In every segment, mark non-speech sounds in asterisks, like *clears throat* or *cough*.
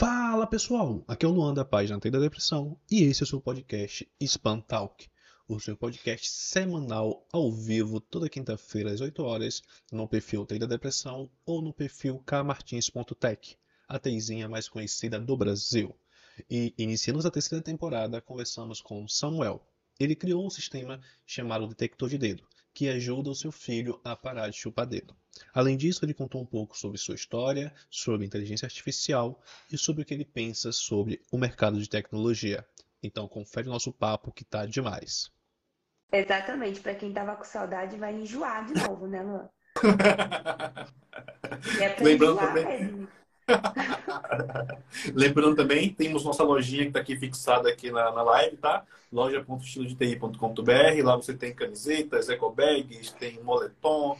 Fala pessoal, aqui é o Luan da página Tem da Depressão e esse é o seu podcast Spam Talk, o seu podcast semanal ao vivo toda quinta-feira às 8 horas no perfil Tem da Depressão ou no perfil kmartins.tech, a teizinha mais conhecida do Brasil. E iniciamos a terceira temporada, conversamos com Samuel. Ele criou um sistema chamado Detector de Dedo, que ajuda o seu filho a parar de chupar dedo. Além disso, ele contou um pouco sobre sua história, sobre inteligência artificial e sobre o que ele pensa sobre o mercado de tecnologia. Então, confere o nosso papo que tá demais. Exatamente, para quem tava com saudade vai enjoar de novo, né, Luan? *laughs* é Lembrando enjoar também- mesmo. *laughs* Lembrando também, temos nossa lojinha que está aqui fixada aqui na, na live, tá? loja.estilodeti.com.br. Lá você tem camisetas, ecobags, tem moletom,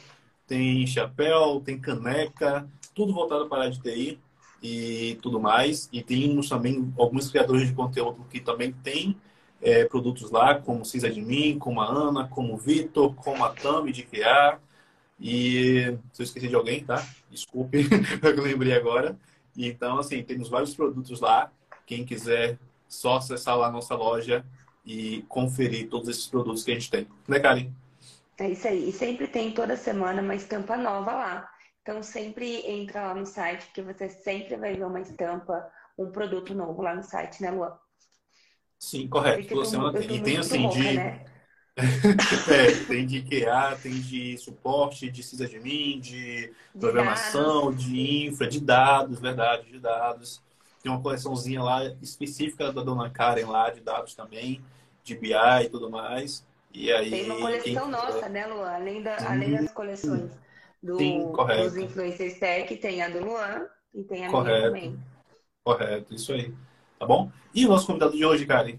tem chapéu, tem caneca, tudo voltado para a área de TI e tudo mais. E temos também alguns criadores de conteúdo que também têm é, produtos lá, como Sysadmin, como a Ana, como o Vitor, como a Tami de QA. E se eu esqueci de alguém, tá? Desculpe, *laughs* eu lembrei agora. Então, assim, temos vários produtos lá. Quem quiser, só acessar lá a nossa loja e conferir todos esses produtos que a gente tem. Né, Karen? É isso aí. E sempre tem toda semana uma estampa nova lá. Então sempre entra lá no site, porque você sempre vai ver uma estampa, um produto novo lá no site, né, Luan? Sim, correto. Toda semana tem. E tem assim louca, de. né? *laughs* É, tem de QA, tem de suporte, de sysadmin, de De programação, de infra, de dados, verdade, de dados. Tem uma coleçãozinha lá específica da dona Karen lá, de dados também, de BI e tudo mais. E aí, Tem uma coleção quem nossa, né, Luan? Além, da, além das coleções do, Sim, dos influencers tech, tem a do Luan e tem a minha Correto. também. Correto, isso aí. Tá bom? E o nosso convidado de hoje, Karen?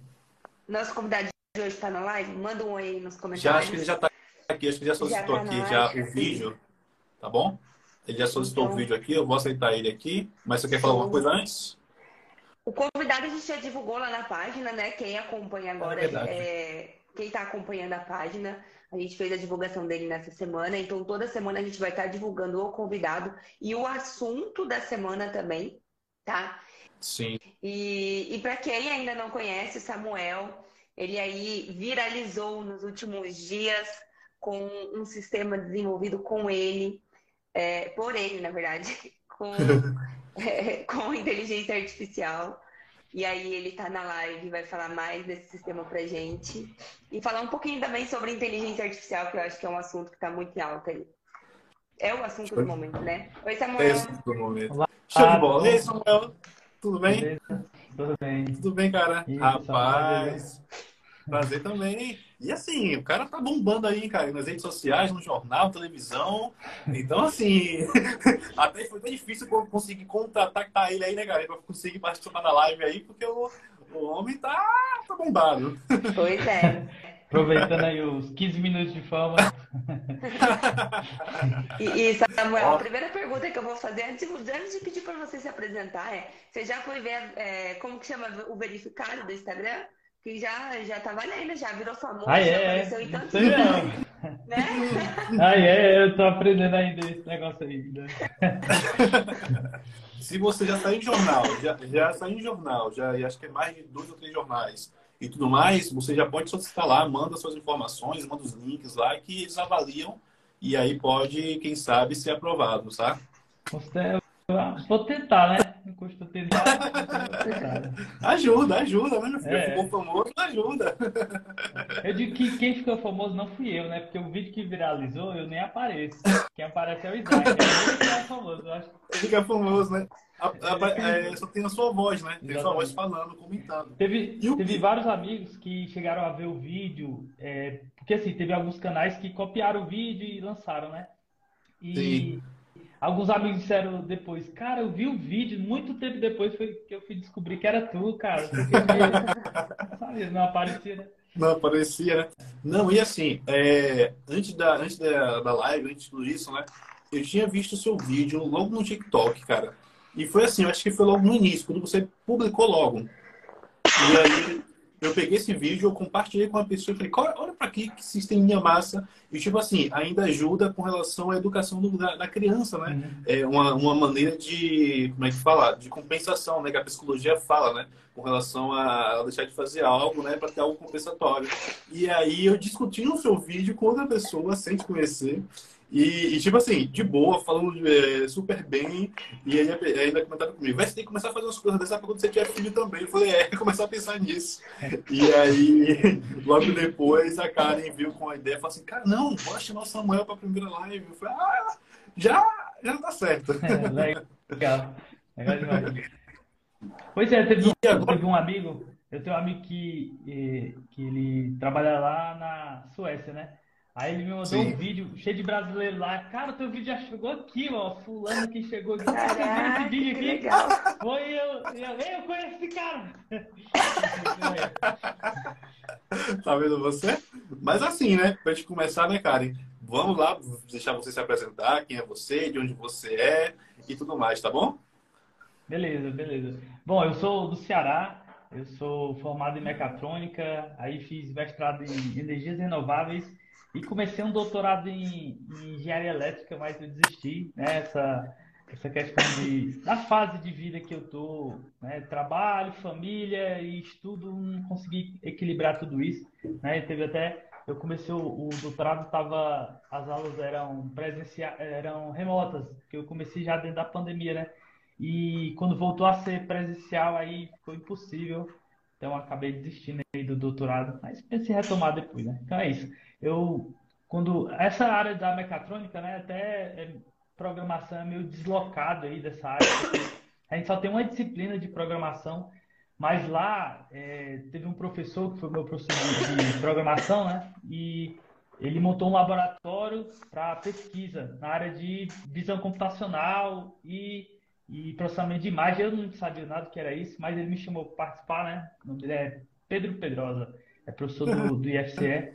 Nosso convidado de hoje está na live? Manda um oi aí nos comentários. Já acho que ele já tá aqui, acho que ele já solicitou Já tá aqui já o vídeo, tá bom? Ele já solicitou Então- o vídeo aqui, eu vou aceitar ele aqui. Mas você quer falar alguma coisa antes? O convidado a gente já divulgou lá na página, né? Quem acompanha agora, É é, quem está acompanhando a página, a gente fez a divulgação dele nessa semana. Então, toda semana a gente vai estar divulgando o convidado e o assunto da semana também, tá? Sim. E, e para quem ainda não conhece, o Samuel, ele aí viralizou nos últimos dias com um sistema desenvolvido com ele, é, por ele, na verdade, *laughs* com, *laughs* é, com inteligência artificial. E aí ele tá na live, vai falar mais desse sistema pra gente. E falar um pouquinho também sobre inteligência artificial, que eu acho que é um assunto que tá muito em alta aí. É o assunto do momento, né? Oi, É Samuel. esse do momento. Olá. Show de bola. E aí, Samuel? Tudo bem? Beleza? Tudo bem. Tudo bem, cara? Isso, Rapaz, prazer também. E assim, o cara tá bombando aí, cara, nas redes sociais, no jornal, televisão. Então, assim, *laughs* até foi até difícil co- conseguir contatar ele aí, né, cara, pra conseguir participar da live aí, porque o, o homem tá, tá bombado. Pois é. Aproveitando aí os 15 minutos de fama. E, e, Samuel, a primeira pergunta que eu vou fazer antes, antes de pedir para você se apresentar é: você já foi ver é, como que chama o verificado do Instagram? Que já, já tá valendo, já virou famoso, Ah, já é, é. apareceu em tantos Sei lugares, não. né? *laughs* Ah, é, eu tô aprendendo ainda esse negócio aí. né? *laughs* Se você já saiu em jornal, já, já saiu em jornal, já e acho que é mais de dois ou três jornais e tudo mais, você já pode solicitar lá, manda suas informações, manda os links lá que eles avaliam e aí pode, quem sabe, ser aprovado, tá? Vou tentar, né? Não custa tentar. *laughs* Ajuda, ajuda, né? meu filho? É. Ficou famoso, ajuda. Eu digo que quem ficou famoso não fui eu, né? Porque o vídeo que viralizou, eu nem apareço. Quem aparece é o Isaac. É é famoso. Eu acho Fica famoso, né? A- a- é, só tem a sua voz, né? Tem a sua voz falando, comentando. Teve, o teve vários amigos que chegaram a ver o vídeo, é, porque assim, teve alguns canais que copiaram o vídeo e lançaram, né? E Sim. Alguns amigos disseram depois, cara, eu vi o vídeo, muito tempo depois foi que eu fui descobrir que era tu, cara. Porque *laughs* não aparecia, né? Não, parecia, né? Não, e assim, é, antes, da, antes da, da live, antes de tudo isso, né? Eu tinha visto o seu vídeo logo no TikTok, cara. E foi assim, eu acho que foi logo no início, quando você publicou logo. E aí, eu peguei esse vídeo, eu compartilhei com a pessoa e falei, olha, para aqui que sisteminha massa. E, tipo assim, ainda ajuda com relação à educação do, da, da, criança, né? Uhum. É uma, uma maneira de, como é que fala? De compensação, né? Que a psicologia fala, né? Com relação a deixar de fazer algo, né? Para ter algo compensatório. E aí eu discuti no seu vídeo com outra pessoa, sem te conhecer. E, e, tipo assim, de boa, falando é, super bem, e ele ainda comentaram comigo, vai, você tem que começar a fazer umas coisas dessa quando você tiver filho também. Eu falei, é, *laughs* começar a pensar nisso. E aí, *laughs* logo depois, a Karen viu com a ideia e falou assim, cara, não, bora chamar o Samuel pra primeira live. Eu falei, ah, já, já tá certo. *laughs* É, legal, legal demais. Pois é, teve, agora... teve um amigo, eu tenho um amigo que, eh, que ele trabalha lá na Suécia, né? Aí ele me mandou Sim. um vídeo cheio de brasileiro lá. Cara, teu vídeo já chegou aqui, ó. Fulano que chegou aqui. Caraca, que legal. Foi eu, eu. Eu conheço esse cara. *laughs* tá vendo você? Mas assim, né? Pra gente começar, né, Karen? Vamos lá, deixar você se apresentar, quem é você, de onde você é e tudo mais, tá bom? Beleza, beleza. Bom, eu sou do Ceará, eu sou formado em mecatrônica, aí fiz mestrado em energias renováveis e comecei um doutorado em, em engenharia elétrica, mas eu desisti, né? Essa, essa questão de, da fase de vida que eu tô, né? Trabalho, família e estudo, não consegui equilibrar tudo isso, né? teve até, eu comecei o, o doutorado, tava, as aulas eram presenciais, eram remotas, que eu comecei já dentro da pandemia, né? E quando voltou a ser presencial, aí ficou impossível. Então, acabei desistindo aí do doutorado, mas pensei em retomar depois, né? Então é isso eu quando essa área da mecatrônica, né, até é, programação é meio deslocado aí dessa área. A gente só tem uma disciplina de programação, mas lá é, teve um professor que foi meu professor de, de programação, né, e ele montou um laboratório para pesquisa na área de visão computacional e, e processamento de imagem. Eu não sabia nada que era isso, mas ele me chamou para participar, né? O nome dele é Pedro Pedrosa, é professor do, do IFCE.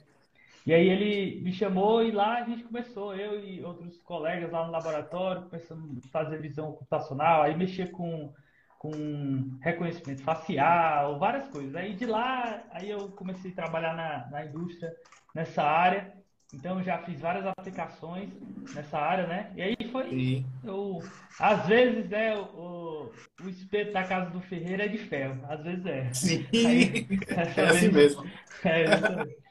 E aí ele me chamou e lá a gente começou, eu e outros colegas lá no laboratório, começamos a fazer visão computacional, aí mexer com, com reconhecimento facial, várias coisas. Aí de lá, aí eu comecei a trabalhar na, na indústria, nessa área. Então já fiz várias aplicações nessa área, né? E aí foi. Eu, às vezes é o, o espeto da casa do Ferreira é de ferro, às vezes é. Sim. Aí, *laughs* é assim mesmo. *laughs*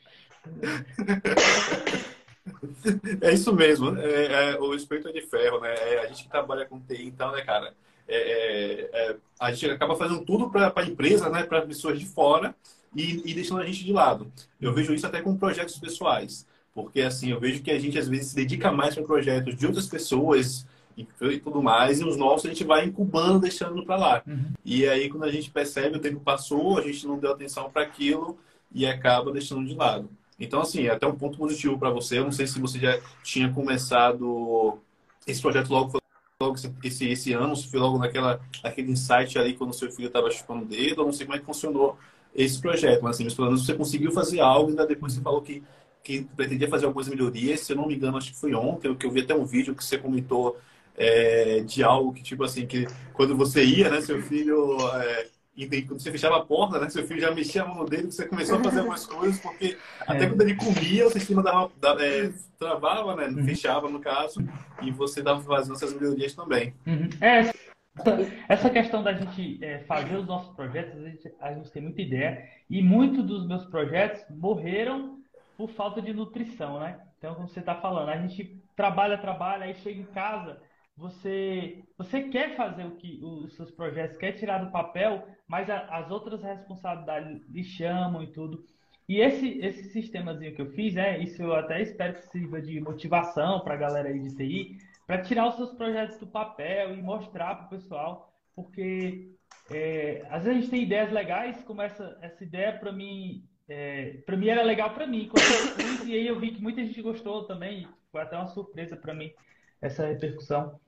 É, é isso mesmo. É, é, o espírito é de ferro, né? É, a gente que trabalha com TI, então, né, cara? É, é, a gente acaba fazendo tudo para a empresa, né? Para pessoas de fora e, e, deixando a gente de lado. Eu vejo isso até com projetos pessoais. Porque, assim, eu vejo que a gente, às vezes, se dedica mais para projetos de outras pessoas e, e tudo mais, e os nossos a gente vai incubando, deixando para lá. Uhum. E aí, quando a gente percebe, o tempo passou, a gente não deu atenção para aquilo e acaba deixando de lado. Então, assim, é até um ponto positivo para você. Eu não sei se você já tinha começado esse projeto logo, logo esse, esse ano, se foi logo naquela, naquele insight ali quando seu filho estava chupando o dedo. Eu não sei como é que funcionou esse projeto, mas assim, pelo menos você conseguiu fazer algo. Ainda depois você falou que, que pretendia fazer algumas melhorias. Se eu não me engano, acho que foi ontem, que eu vi até um vídeo que você comentou é, de algo que, tipo assim, que quando você ia, né, seu filho. É, e quando você fechava a porta, né? Seu filho já mexia a mão dele, você começou a fazer algumas coisas, porque é. até quando ele comia, o sistema dava, dava é, travava, né? Uhum. Fechava, no caso, e você dava fazendo essas melhorias também. Uhum. É, essa questão da gente é, fazer os nossos projetos, a gente, a gente tem muita ideia, e muitos dos meus projetos morreram por falta de nutrição, né? Então, como você está falando, a gente trabalha, trabalha, aí chega em casa, você você quer fazer o que os seus projetos, quer tirar do papel, mas a, as outras responsabilidades lhe chamam e tudo. E esse esse sistemazinho que eu fiz, é isso eu até espero que sirva de motivação para a galera aí de TI, para tirar os seus projetos do papel e mostrar para o pessoal, porque é, às vezes a gente tem ideias legais, como essa essa ideia para mim é, para mim era legal para mim, e aí eu vi que muita gente gostou também, foi até uma surpresa para mim essa repercussão.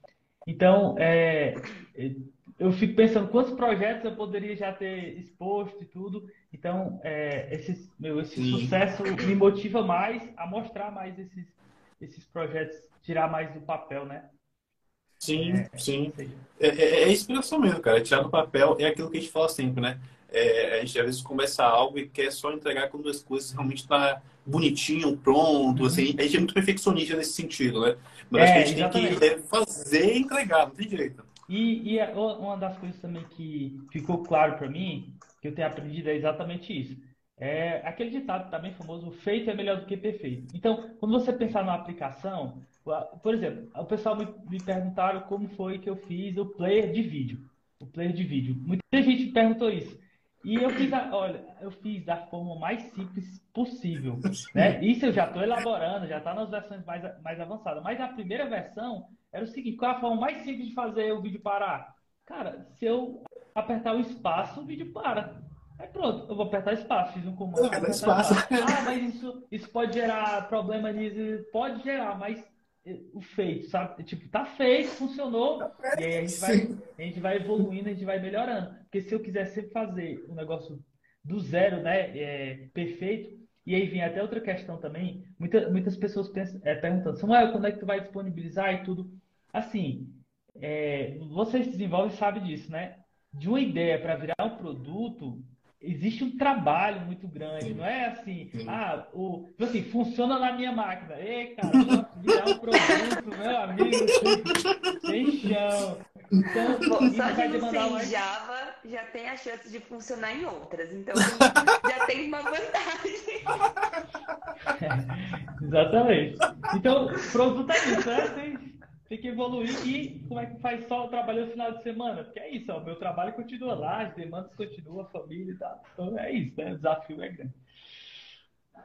Então, é, eu fico pensando quantos projetos eu poderia já ter exposto e tudo. Então, é, esse, meu, esse sucesso me motiva mais a mostrar mais esses, esses projetos, tirar mais do papel, né? Sim, é, sim. É, é, é, inspiração mesmo, cara. Tirar do papel é aquilo que a gente fala sempre, né? É, a gente às vezes começa algo e quer só entregar quando as coisas realmente estão tá bonitinho, pronto. Uhum. Assim, a gente é muito perfeccionista nesse sentido, né? Mas é, acho que a gente exatamente. tem que fazer e entregar, não tem jeito. E, e, é uma das coisas também que ficou claro para mim, que eu tenho aprendido, é exatamente isso. É aquele ditado também famoso, feito é melhor do que perfeito. Então, quando você pensar numa aplicação, por exemplo, o pessoal me, me perguntaram como foi que eu fiz o player de vídeo. O player de vídeo. Muita gente me perguntou isso. E eu fiz, a, olha, eu fiz da forma mais simples possível. *laughs* Né? Isso eu já estou elaborando, já está nas versões mais, mais avançadas. Mas a primeira versão era o seguinte: qual a forma mais simples de fazer o vídeo parar? Cara, se eu apertar o espaço, o vídeo para. Aí pronto, eu vou apertar espaço, fiz um comando. Apertar espaço. espaço. Ah, mas isso, isso pode gerar problema nisso. Pode gerar, mas o feito, sabe? Tipo, tá feito, funcionou, e aí a gente, vai, a gente vai evoluindo, a gente vai melhorando. Porque se eu quiser sempre fazer um negócio do zero, né, é, perfeito, e aí vem até outra questão também, muita, muitas pessoas pensam, é, perguntando, Samuel, quando é que tu vai disponibilizar e tudo? Assim, é, vocês desenvolvem sabe disso, né? De uma ideia para virar um produto, existe um trabalho muito grande, não é assim, Sim. ah, o, tipo assim, funciona na minha máquina. Ei, cara, virar um produto, meu amigo, tem chão. Então, *laughs* Bom, só de você em mais... Java já tem a chance de funcionar em outras, então já tem uma vantagem. É, *laughs* exatamente. Então, o produto é isso, né? Tem, tem que evoluir e como é que faz só o trabalho no final de semana? Porque é isso, ó, meu trabalho continua lá, as demandas continuam, a família e tal. Então é isso, né? O desafio é grande.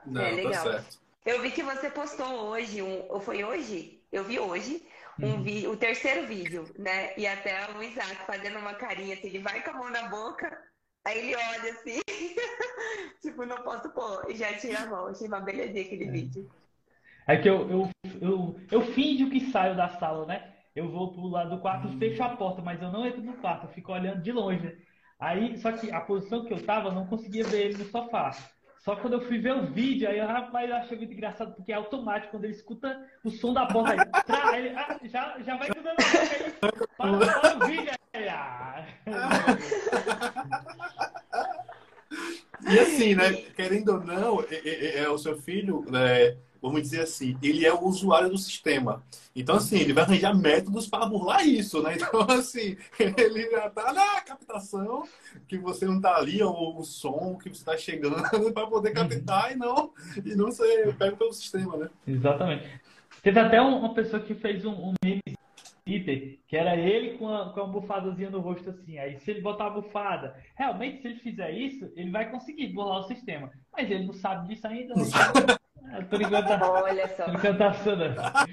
Não, é tá legal. Tá Eu vi que você postou hoje, um, ou foi hoje? Eu vi hoje, um uhum. vi, o terceiro vídeo, né? E até o Isaac fazendo uma carinha assim, ele vai com a mão na boca, aí ele olha assim, *laughs* tipo, não posso pôr, e já tira a mão. Achei uma belezinha aquele é. vídeo. É que eu, eu, eu, eu finjo que saio da sala, né? Eu vou pro lado do quarto, hum. fecho a porta, mas eu não entro no quarto, eu fico olhando de longe. Né? Aí, só que a posição que eu tava, eu não conseguia ver ele no sofá. Só quando eu fui ver o vídeo, aí rapaz, eu achei muito engraçado, porque é automático, quando ele escuta o som da porta, tra, ele ah, já, já vai dando a para, para o vídeo aí. Ah. E assim, né, querendo ou não, é, é, é o seu filho, né, vamos dizer assim, ele é o usuário do sistema. Então, assim, ele vai arranjar métodos para burlar isso, né? *laughs* Então, assim, ele já está na captação, que você não está ali, ou o som que você está chegando *laughs* para poder uhum. captar e não, e não ser pego pelo sistema, né? Exatamente. Teve até uma pessoa que fez um, um meme Peter, que era ele com a, com a bufadazinha no rosto assim. Aí se ele botar a bufada, realmente se ele fizer isso, ele vai conseguir burlar o sistema. Mas ele não sabe disso ainda. Né? *laughs* Por enquanto, Olha só. Por enquanto tá funcionando. Tá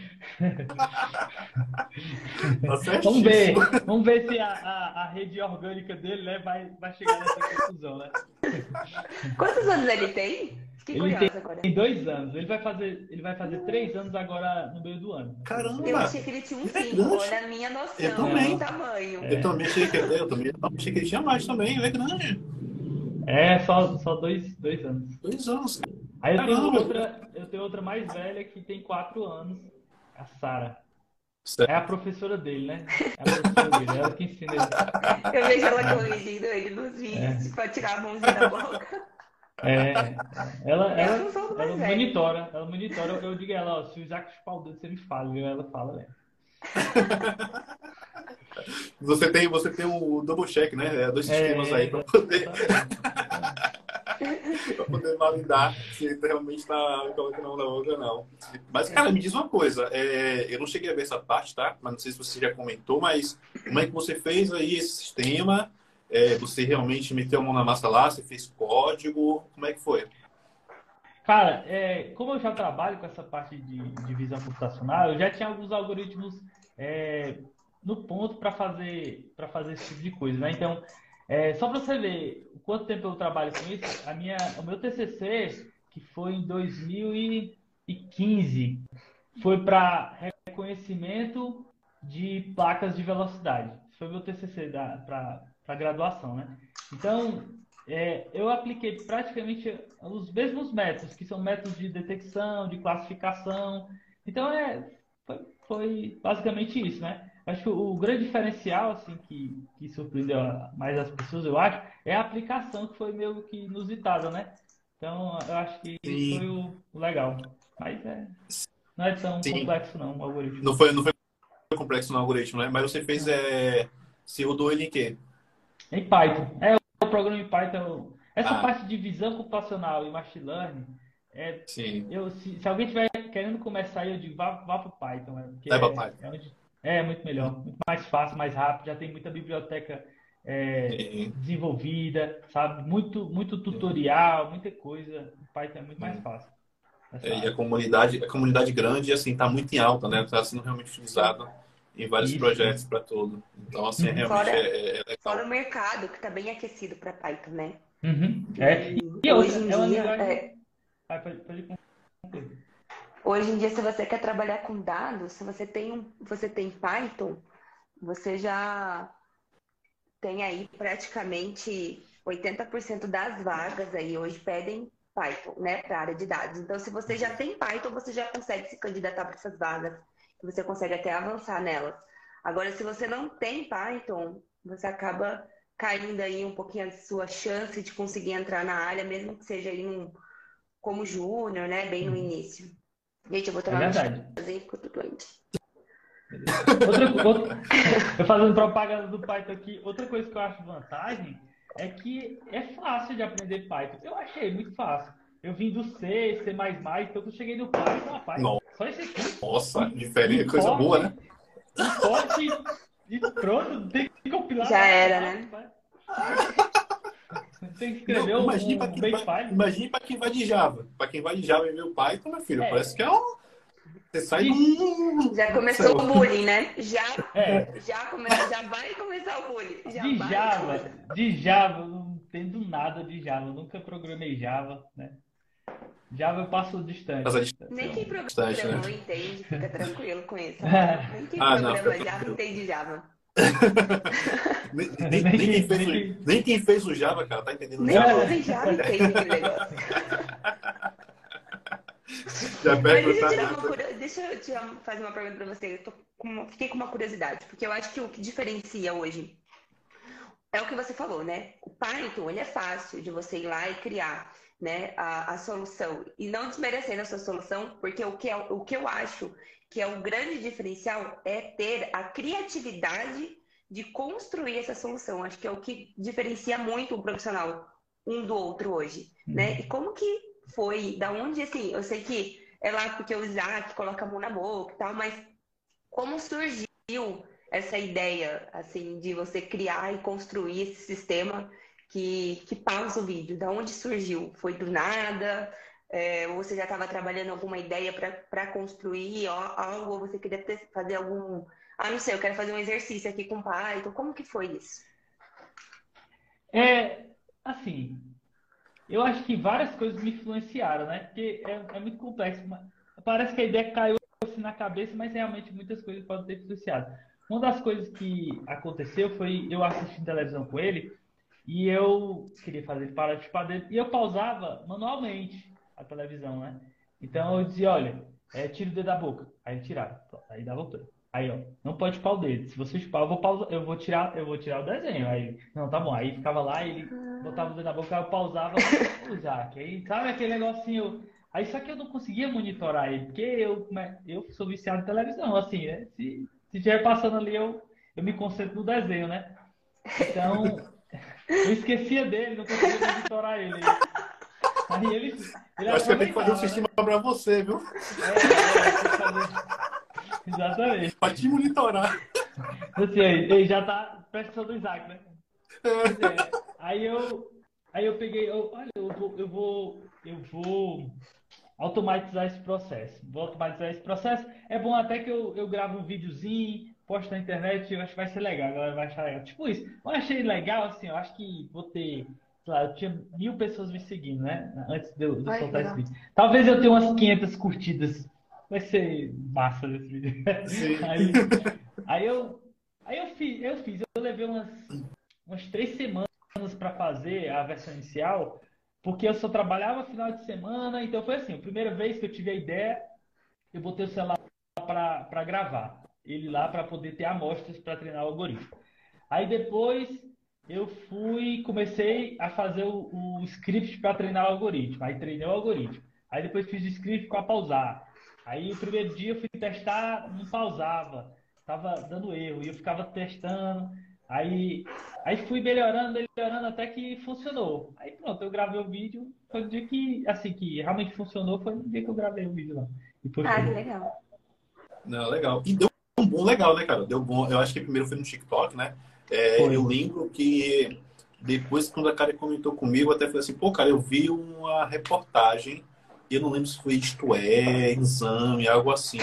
vamos ver, vamos ver se a, a, a, rede orgânica dele né, vai, vai chegar nessa conclusão, né? Quantos anos ele tem? ele tem, agora. tem dois anos. Ele vai fazer, ele vai fazer três anos agora no meio do ano. Caramba! Eu achei que ele tinha um cinco. Olha a minha noção eu também. tamanho. É. Eu também achei que eu também achei que ele tinha mais também. Ele é grande. É, só, só dois, dois anos. Dois anos. Aí eu tenho, outra, eu tenho outra mais velha que tem quatro anos, a Sara. É a professora dele, né? É a professora dele, ela que ensina ele. Eu vejo ela corrigindo ele nos vídeos é. pra tirar a mãozinha da boca. É, ela, ela, ela monitora, ela monitora. Eu digo a ela, ó, se o Isaac chupar o dedo, você me fala, viu? Ela fala, né? *laughs* Você tem, você tem o double check, né? É, dois sistemas é, aí para poder. *laughs* para poder validar se ele realmente está colocando a mão na outra ou não. Mas, cara, me diz uma coisa. É, eu não cheguei a ver essa parte, tá? Mas não sei se você já comentou, mas como é que você fez aí esse sistema? É, você realmente meteu a mão na massa lá? Você fez código? Como é que foi? Cara, é, como eu já trabalho com essa parte de, de visão computacional, eu já tinha alguns algoritmos é, no ponto para fazer para fazer esse tipo de coisa, né? Então, é, só para você ver o quanto tempo eu trabalho com isso, a minha, o meu TCC que foi em 2015 foi para reconhecimento de placas de velocidade. Foi meu TCC para graduação, né? Então, é, eu apliquei praticamente os mesmos métodos, que são métodos de detecção, de classificação. Então, é, foi, foi basicamente isso, né? Acho que o grande diferencial, assim, que, que surpreendeu mais as pessoas, eu acho, é a aplicação que foi meio que inusitada, né? Então, eu acho que Sim. isso foi o legal. Mas é, não é tão Sim. complexo, não, o algoritmo. Não foi, não foi complexo no algoritmo, né? Mas você fez, é... se rodou ele em quê? Em Python. É, o programa em Python. Essa ah. parte de visão computacional e machine learning, é, Sim. Eu, se, se alguém estiver querendo começar, eu digo, vá, vá para o Python. Né? É, é, Python. É, onde, é, muito melhor, muito mais fácil, mais rápido, já tem muita biblioteca é, desenvolvida, sabe? Muito, muito tutorial, muita coisa. O Python é muito mais fácil. É, e a comunidade, a comunidade grande, assim, está muito em alta, né? Está sendo realmente utilizada em vários Isso. projetos para tudo. Então, assim, uhum. realmente fora, é, é, legal. Fora o mercado, que está bem aquecido para Python, né? Uhum. É. E, e hoje outra, em é dia... É... Vai, pode, pode Hoje em dia, se você quer trabalhar com dados, se você tem, um, você tem Python, você já tem aí praticamente 80% das vagas aí hoje pedem Python, né, para a área de dados. Então, se você já tem Python, você já consegue se candidatar para essas vagas, você consegue até avançar nelas. Agora, se você não tem Python, você acaba caindo aí um pouquinho a sua chance de conseguir entrar na área, mesmo que seja aí um, como júnior, né, bem no uhum. início. Gente, eu vou tomar é verdade. um porque eu tô doente. Outra, outra, eu fazendo propaganda do Python aqui, outra coisa que eu acho vantagem é que é fácil de aprender Python. Eu achei muito fácil. Eu vim do C, C++, então eu cheguei no Python, rapaz, Não. Só esse aqui. Nossa, diferente, coisa boa, né? Importe e pronto, tem que compilar. Já era, né? Tem que escrever Não, imagine um, para quem, vai, imagine quem vai de Java. Para quem vai de Java e meu Python, meu filho, é. parece que é um... Você sai do... Já começou o bullying, né? Já, é. já, come... já vai começar o bullying. Já de Java, de Java, eu não entendo nada de Java. Eu nunca programei Java, né? Java eu passo distante. Nem quem programa distante, né? entende, fica tranquilo com isso. *laughs* Nem quem ah, programa não, Java entende *laughs* Java. nem, nem, nem, quem fez o, nem quem fez o Java, cara, tá entendendo nem Java? Nem Java entende aquele negócio. *laughs* Já Mas deixa eu te fazer uma pergunta para você. Eu com... fiquei com uma curiosidade, porque eu acho que o que diferencia hoje é o que você falou, né? O Python, ele é fácil de você ir lá e criar né, a, a solução. E não desmerecendo a sua solução, porque o que, é, o que eu acho que é o grande diferencial é ter a criatividade de construir essa solução. Acho que é o que diferencia muito o profissional um do outro hoje, né? Uhum. E como que foi? Da onde, assim, eu sei que é lá porque o Isaac coloca a mão na boca e tal, mas como surgiu essa ideia, assim, de você criar e construir esse sistema que, que pausa o vídeo? Da onde surgiu? Foi do nada? É, ou você já estava trabalhando alguma ideia para construir algo, ou você queria ter, fazer algum. Ah, não sei, eu quero fazer um exercício aqui com o Python. Como que foi isso? É, assim, eu acho que várias coisas me influenciaram, né? Porque é, é muito complexo. Parece que a ideia caiu assim na cabeça, mas realmente muitas coisas podem ter influenciado. Uma das coisas que aconteceu foi eu assistindo televisão com ele e eu queria fazer de dele e eu pausava manualmente a televisão, né? Então eu dizia, olha, é, tira o dedo da boca. Aí ele tirava. Aí dava outra. Aí, ó, não pode chupar o dedo. Se você chupar, eu vou pausar, eu vou tirar, eu vou tirar o desenho. Aí, não, tá bom. Aí ficava lá, ele botava o dedo na boca, eu pausava, o Isaac. Aí, sabe aquele negocinho. Aí só que eu não conseguia monitorar ele, porque eu, eu sou viciado em televisão, assim, né? Se estiver passando ali, eu, eu me concentro no desenho, né? Então, eu esquecia dele, não conseguia monitorar ele. Aí ele. ele Acho que eu tenho que fazer um né? sistema para você, viu? É, é, Exatamente. Para te monitorar. Assim, ele já tá prestando do Isaac, né? É. é. Aí eu. Aí eu peguei, eu, olha, eu vou, eu vou, eu vou automatizar esse processo. Vou automatizar esse processo. É bom até que eu, eu gravo um videozinho, posto na internet, eu acho que vai ser legal, a galera vai achar legal. Tipo isso. Eu achei legal, assim, eu acho que vou ter eu tinha mil pessoas me seguindo, né? Antes de eu, de Ai, soltar esse vídeo. Talvez eu tenha umas 500 curtidas. Vai ser massa esse vídeo. *laughs* Aí, aí, eu, aí eu fiz, eu fiz, eu levei umas, umas três semanas para fazer a versão inicial, porque eu só trabalhava final de semana, então foi assim, a primeira vez que eu tive a ideia, eu botei o celular para gravar. Ele lá para poder ter amostras para treinar o algoritmo. Aí depois eu fui, comecei a fazer o, o script para treinar o algoritmo. Aí treinei o algoritmo. Aí depois fiz o script para pausar. Aí o primeiro dia eu fui testar, não pausava, tava dando erro e eu ficava testando. Aí, aí fui melhorando, melhorando até que funcionou. Aí pronto, eu gravei o vídeo. Foi o dia que, assim, que realmente funcionou, foi no dia que eu gravei o vídeo lá. ah, que legal. Não, legal. E deu um bom legal, né, cara? Deu bom. Eu acho que primeiro foi no TikTok, né? É, eu lembro que depois, quando a cara comentou comigo, até falei assim, pô, cara, eu vi uma reportagem, eu não lembro se foi Isto É, Exame, algo assim,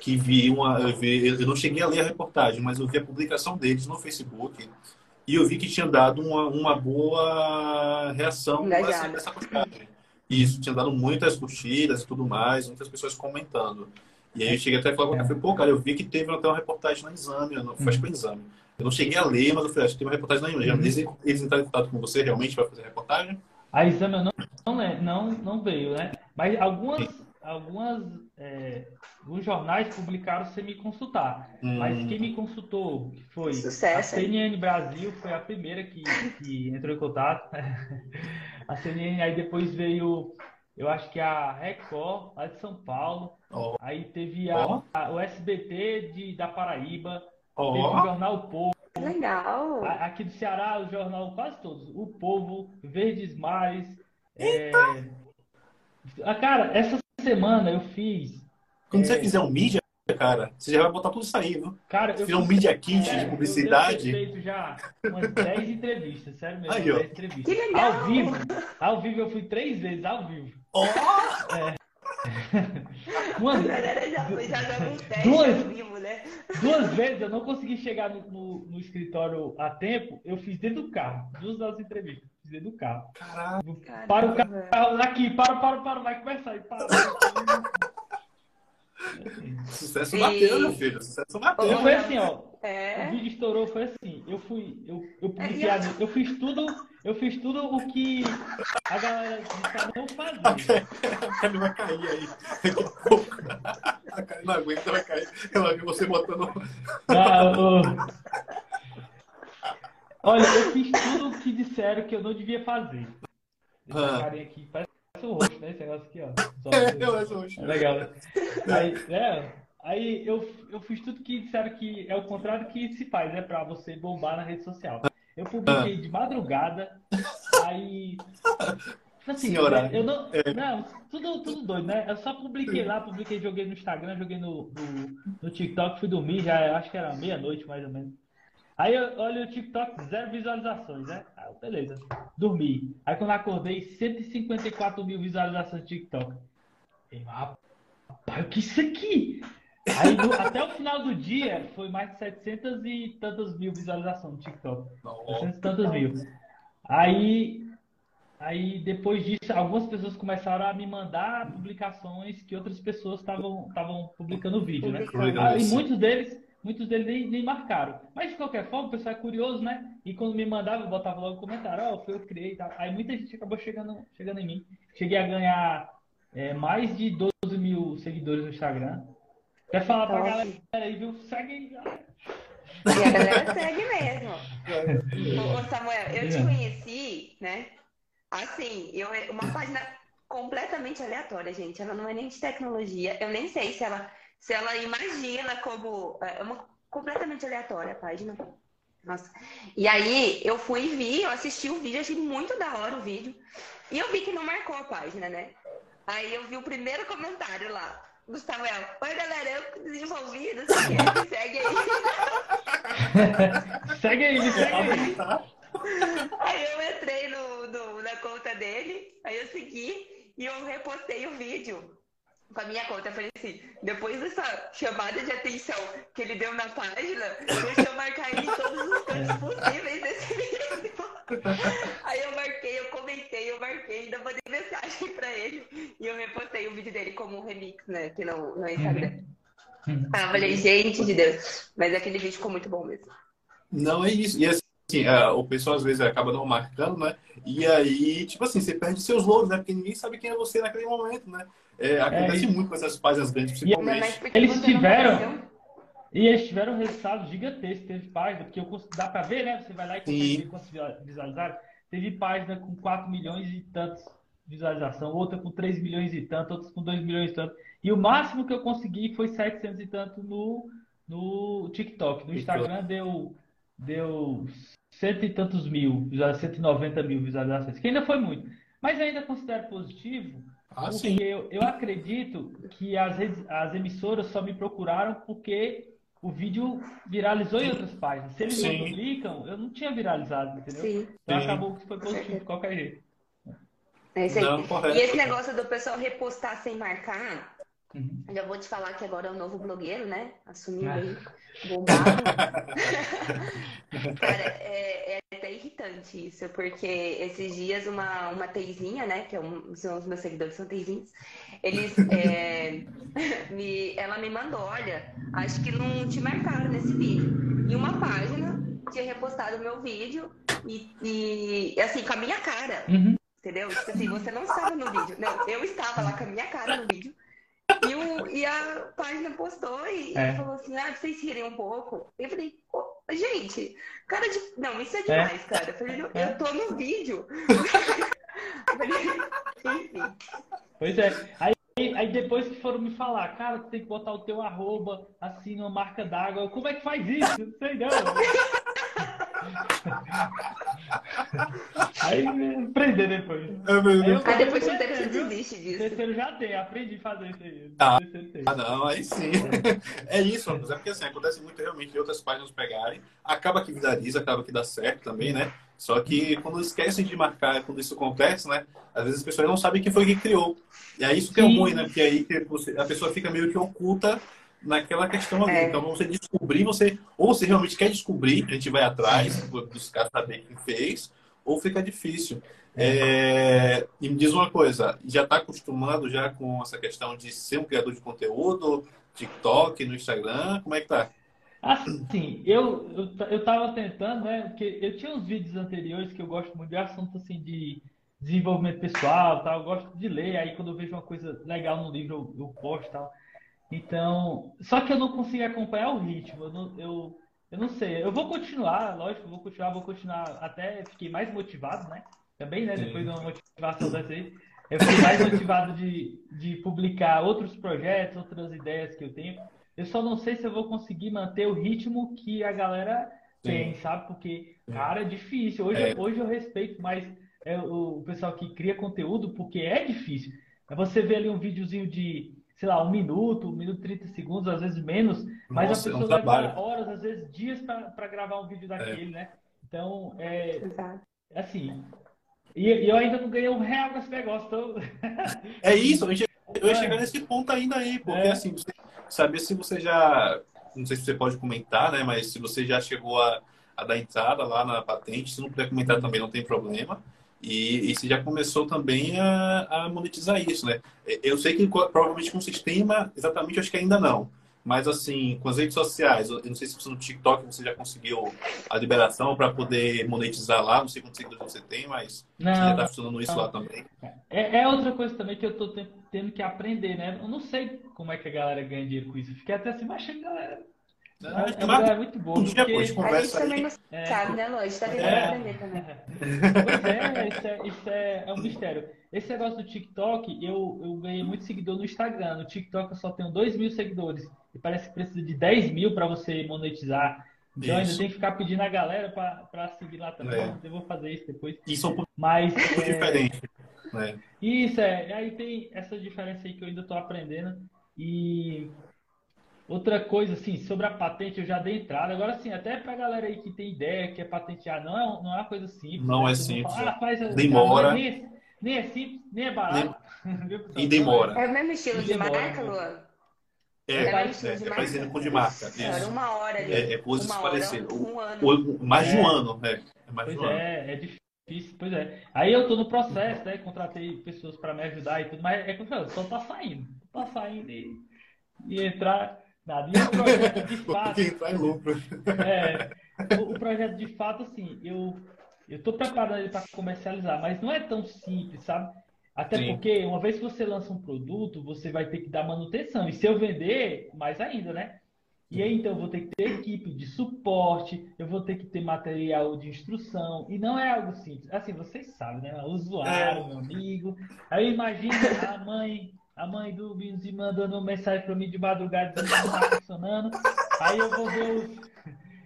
que vi uma. Eu, vi, eu não cheguei a ler a reportagem, mas eu vi a publicação deles no Facebook e eu vi que tinha dado uma, uma boa reação nessa postagem. Isso, tinha dado muitas curtidas e tudo mais, muitas pessoas comentando. E aí eu cheguei até a falar, é. pô, cara, eu vi que teve até uma reportagem no exame, não, foi uhum. exame. Eu não cheguei a ler, mas eu falei, acho que tem uma reportagem na exame. Uhum. Eles, eles entraram em contato com você realmente para fazer a reportagem? A exame não, não, não, não veio, né? Mas algumas, algumas é, alguns jornais publicaram sem me consultar. Hum. Mas quem me consultou, que foi Sucesso, a CNN Brasil, foi a primeira que, que entrou em contato. *laughs* a CNN, aí depois veio, eu acho que a Record, lá de São Paulo. Oh. Aí teve a, oh. a, o SBT de, da Paraíba. Oh. Teve o Jornal Povo. Legal! Aqui do Ceará, o jornal quase todos. O Povo, Verdes Mares. É... Ah, cara, essa semana eu fiz. Quando é... você fizer um mídia, cara, você já vai botar tudo isso aí, viu? Cara, eu fiz um mídia kit é, de publicidade. Eu feito já umas *laughs* 10 entrevistas, sério mesmo. Aí, 10 entrevistas. Que legal! Ao vivo, ao vivo eu fui três vezes, ao vivo. Oh! É. *laughs* Uma, já, já *laughs* duas, vivo, né? duas *laughs* vezes eu não consegui chegar no, no, no, escritório a tempo, eu fiz dentro do carro. Duas das entrevistas, fiz dentro do carro. Caralho. Para o carro, aqui, para, para, para, vai começar aí, para. Sucesso bateu, meu filho. Sucesso bateu. Foi assim, ó. É. O vídeo estourou, foi assim. Eu fui, eu, eu publiquei, é, eu fiz tudo, eu fiz tudo o que a galera de não fazia. *laughs* A Karen vai cair aí. A *laughs* não aguenta, vai cair. Ela viu você botando. Ah, Olha, eu fiz tudo o que disseram que eu não devia fazer. Deixa ah. carinha aqui. Parece o rosto, né? Esse negócio aqui, ó. Só, *laughs* é, eu acho roxo. É legal, né? Aí, é, aí eu, eu fiz tudo que disseram que é o contrário que se faz, né? Pra você bombar na rede social. Eu publiquei de madrugada, *laughs* aí. Assim, Senhora. Eu não, é. não, tudo, tudo doido, né? Eu só publiquei lá, publiquei, joguei no Instagram, joguei no, no, no TikTok, fui dormir, já acho que era meia-noite mais ou menos. Aí eu olho o TikTok, zero visualizações, né? Aí, beleza, dormi. Aí quando acordei, 154 mil visualizações no TikTok. Eu, rapaz, o que é isso aqui? Aí no, *laughs* até o final do dia foi mais de 700 e tantas mil visualizações no TikTok. 700 e tantas mil. Aí, aí depois disso, algumas pessoas começaram a me mandar publicações que outras pessoas estavam publicando vídeo, né? E muitos deles muitos deles nem, nem, marcaram. Mas de qualquer forma, o pessoal é curioso, né? E quando me mandava, eu botava logo comentário, ó, oh, foi eu que criei e tal. Aí muita gente acabou chegando, chegando em mim. Cheguei a ganhar é, mais de 12 mil seguidores no Instagram. Quer falar pra galera aí, viu? Segue aí, galera. E a galera segue mesmo. Ô, Samuel, eu te conheci, né? Assim, eu, uma página completamente aleatória, gente. Ela não é nem de tecnologia. Eu nem sei se ela se ela imagina como. É, é uma completamente aleatória a página. Nossa. E aí eu fui e vi, eu assisti o vídeo, achei muito da hora o vídeo. E eu vi que não marcou a página, né? Aí eu vi o primeiro comentário lá. Gustavo oi galera, eu desenvolvi, não sei o que, segue aí. *laughs* segue aí, segue aí. Aí eu entrei no, no, na conta dele, aí eu segui e eu repostei o vídeo com a minha conta. Eu falei assim, depois dessa chamada de atenção que ele deu na página, deixa eu marcar ele em todos os cantos possíveis desse vídeo. Aí eu marquei, eu comentei, eu marquei, ainda mandei mensagem pra ele. E eu repostei o vídeo dele como um remix, né? Aqui no, no Instagram. Uhum. Ah, eu falei, gente de Deus. Mas aquele vídeo ficou muito bom mesmo. Não, é isso. E assim, é, o pessoal às vezes acaba não marcando, né? E aí, tipo assim, você perde seus louros, né? Porque ninguém sabe quem é você naquele momento, né? É, acontece é, muito com essas páginas grandes, principalmente. Eles tiveram. E eles tiveram resultados gigantescos. Teve página, porque eu, dá para ver, né? Você vai lá e consegue quantos visualizaram. Teve página com 4 milhões e tantos visualização, outra com 3 milhões e tanto, outras com 2 milhões e tanto. E o máximo que eu consegui foi 700 e tanto no, no TikTok. No Instagram deu, deu cento e tantos mil, 190 mil visualizações, que ainda foi muito. Mas ainda considero positivo, ah, porque sim. Eu, eu acredito que as, redes, as emissoras só me procuraram porque o vídeo viralizou em outras páginas. Se eles sim. não publicam, eu não tinha viralizado, entendeu? Sim. Então sim. acabou que foi positivo de qualquer jeito. É isso aí. Não, e esse negócio do pessoal repostar sem marcar, uhum. já vou te falar que agora é o novo blogueiro, né? Assumindo ah. aí, *laughs* bombado. *laughs* Cara, é, até irritante isso, porque esses dias uma, uma teizinha, né? Que é um, são os meus seguidores, são teizinhos. Eles, *laughs* é, *laughs* me, ela me mandou, olha, acho que não te marcaram nesse vídeo. E uma página tinha repostado o meu vídeo e, e assim, com a minha cara. Uhum. Entendeu? Tipo assim, você não estava no vídeo. Não, eu estava lá com a minha cara no vídeo. E, o, e a página postou e, é. falou assim: ah, vocês rirem um pouco. Eu falei, gente, cara de. Não, isso é, é. demais, é. cara. Eu falei, é. eu tô no vídeo. *laughs* Enfim. Pois é. Aí, aí depois que foram me falar, cara, tu tem que botar o teu arroba assim numa marca d'água. Como é que faz isso? Não sei não. *laughs* *laughs* Aí aprender depois. É aí, aí depois de um tempo você desiste disso. Terceiro já tem, aprendi a fazer isso aí. Ah, ah não, aí sim. É isso, é porque assim, acontece muito realmente de outras páginas pegarem, acaba que viraliza, acaba que dá certo também, né? Só que quando esquecem de marcar, quando isso acontece, né? Às vezes as pessoas não sabem quem foi que criou. E é isso que é ruim, né? Porque aí a pessoa fica meio que oculta naquela questão ali. É. Então, você descobrir, você ou você realmente quer descobrir, a gente vai atrás, buscar saber quem fez, ou fica difícil. É, e me diz uma coisa, já está acostumado já com essa questão de ser um criador de conteúdo, TikTok, no Instagram, como é que tá? Assim, eu, eu, eu tava tentando, né, porque eu tinha uns vídeos anteriores que eu gosto muito de assunto, assim, de desenvolvimento pessoal, tal, eu gosto de ler, aí quando eu vejo uma coisa legal no livro eu, eu posto, tal. Então, só que eu não consigo acompanhar o ritmo. Eu não, eu, eu não sei. Eu vou continuar, lógico, vou continuar, vou continuar. Até fiquei mais motivado, né? Também, né? Sim. Depois de uma motivação dessa aí. Eu fiquei mais motivado de, de publicar outros projetos, outras ideias que eu tenho. Eu só não sei se eu vou conseguir manter o ritmo que a galera Sim. tem, sabe? Porque, cara, é difícil. Hoje, é. hoje eu respeito mais é, o pessoal que cria conteúdo, porque é difícil. É você ver ali um videozinho de sei lá, um minuto, um minuto e 30 segundos, às vezes menos, mas Nossa, a pessoa é um leva horas, às vezes dias para gravar um vídeo daquele, é. né? Então, é, é assim. E, e, eu ainda não ganhei um real com esse negócio. Então... *laughs* é isso, eu ia *laughs* chegar nesse ponto ainda aí, porque é. assim, você, saber se você já. Não sei se você pode comentar, né? Mas se você já chegou a, a dar entrada lá na patente, se não puder comentar também, não tem problema. E, e você já começou também a, a, monetizar isso, né? Eu sei que provavelmente com o sistema, exatamente, acho que ainda não. Mas assim, com as redes sociais, eu não sei se no TikTok você já conseguiu a liberação para poder monetizar lá, não sei quantos seguidores você tem, mas não, você já está funcionando isso lá também. É, é, outra coisa também que eu estou tendo que aprender, né? Eu não sei como é que a galera ganha dinheiro com isso. Fiquei até assim, mas galera, é, é, muito bom. Porque... a gente também não é. sabe, né, Lô? Está tentando é. aprender também. Pois é, isso, é, isso é, é, um mistério. Esse negócio do TikTok, eu, eu ganhei muito seguidor no Instagram. No TikTok eu só tenho 2 mil seguidores. E parece que precisa de 10 mil para você monetizar. Então isso. ainda tem que ficar pedindo a galera para seguir lá também. É. Eu vou fazer isso depois. Isso é um pouco Mas, é... diferente. Né? Isso, é. Aí tem essa diferença aí que eu ainda estou aprendendo. E Outra coisa, assim, sobre a patente, eu já dei entrada. Agora, assim, até pra galera aí que tem ideia que é patentear, não é, não é uma coisa simples. Não né? é simples. Falar, ah, faz, demora. nem, nem, é simples, nem é barato. Nem... *laughs* e demora. É o mesmo estilo de marca, Luan? É, é, é, é parecido com o de marca. Isso. Uma hora ali. É, é coisas parecidas. Um ano. mais de um é. ano, né? É mais pois de um é, ano. é difícil. Pois é. Aí eu tô no processo, né? Contratei pessoas para me ajudar e tudo, mas é que eu falo, só tá saindo. Tá saindo e, e entrar Nada. E *laughs* o projeto de fato. entrar em lucro. É, o, o, projeto de fato, assim, eu eu estou preparando ele para comercializar, mas não é tão simples, sabe? Até Sim. porque uma vez que você lança um produto, você vai ter que dar manutenção. E se eu vender, mais ainda, né? E aí, então, eu vou ter que ter equipe de suporte, eu vou ter que ter material de instrução, e não é algo simples. Assim, vocês sabem, né? O usuário, é. meu amigo. Aí imagina a mãe, a mãe do Binzi mandando uma mensagem para mim de madrugada dizendo que não está funcionando. Aí eu vou ver os,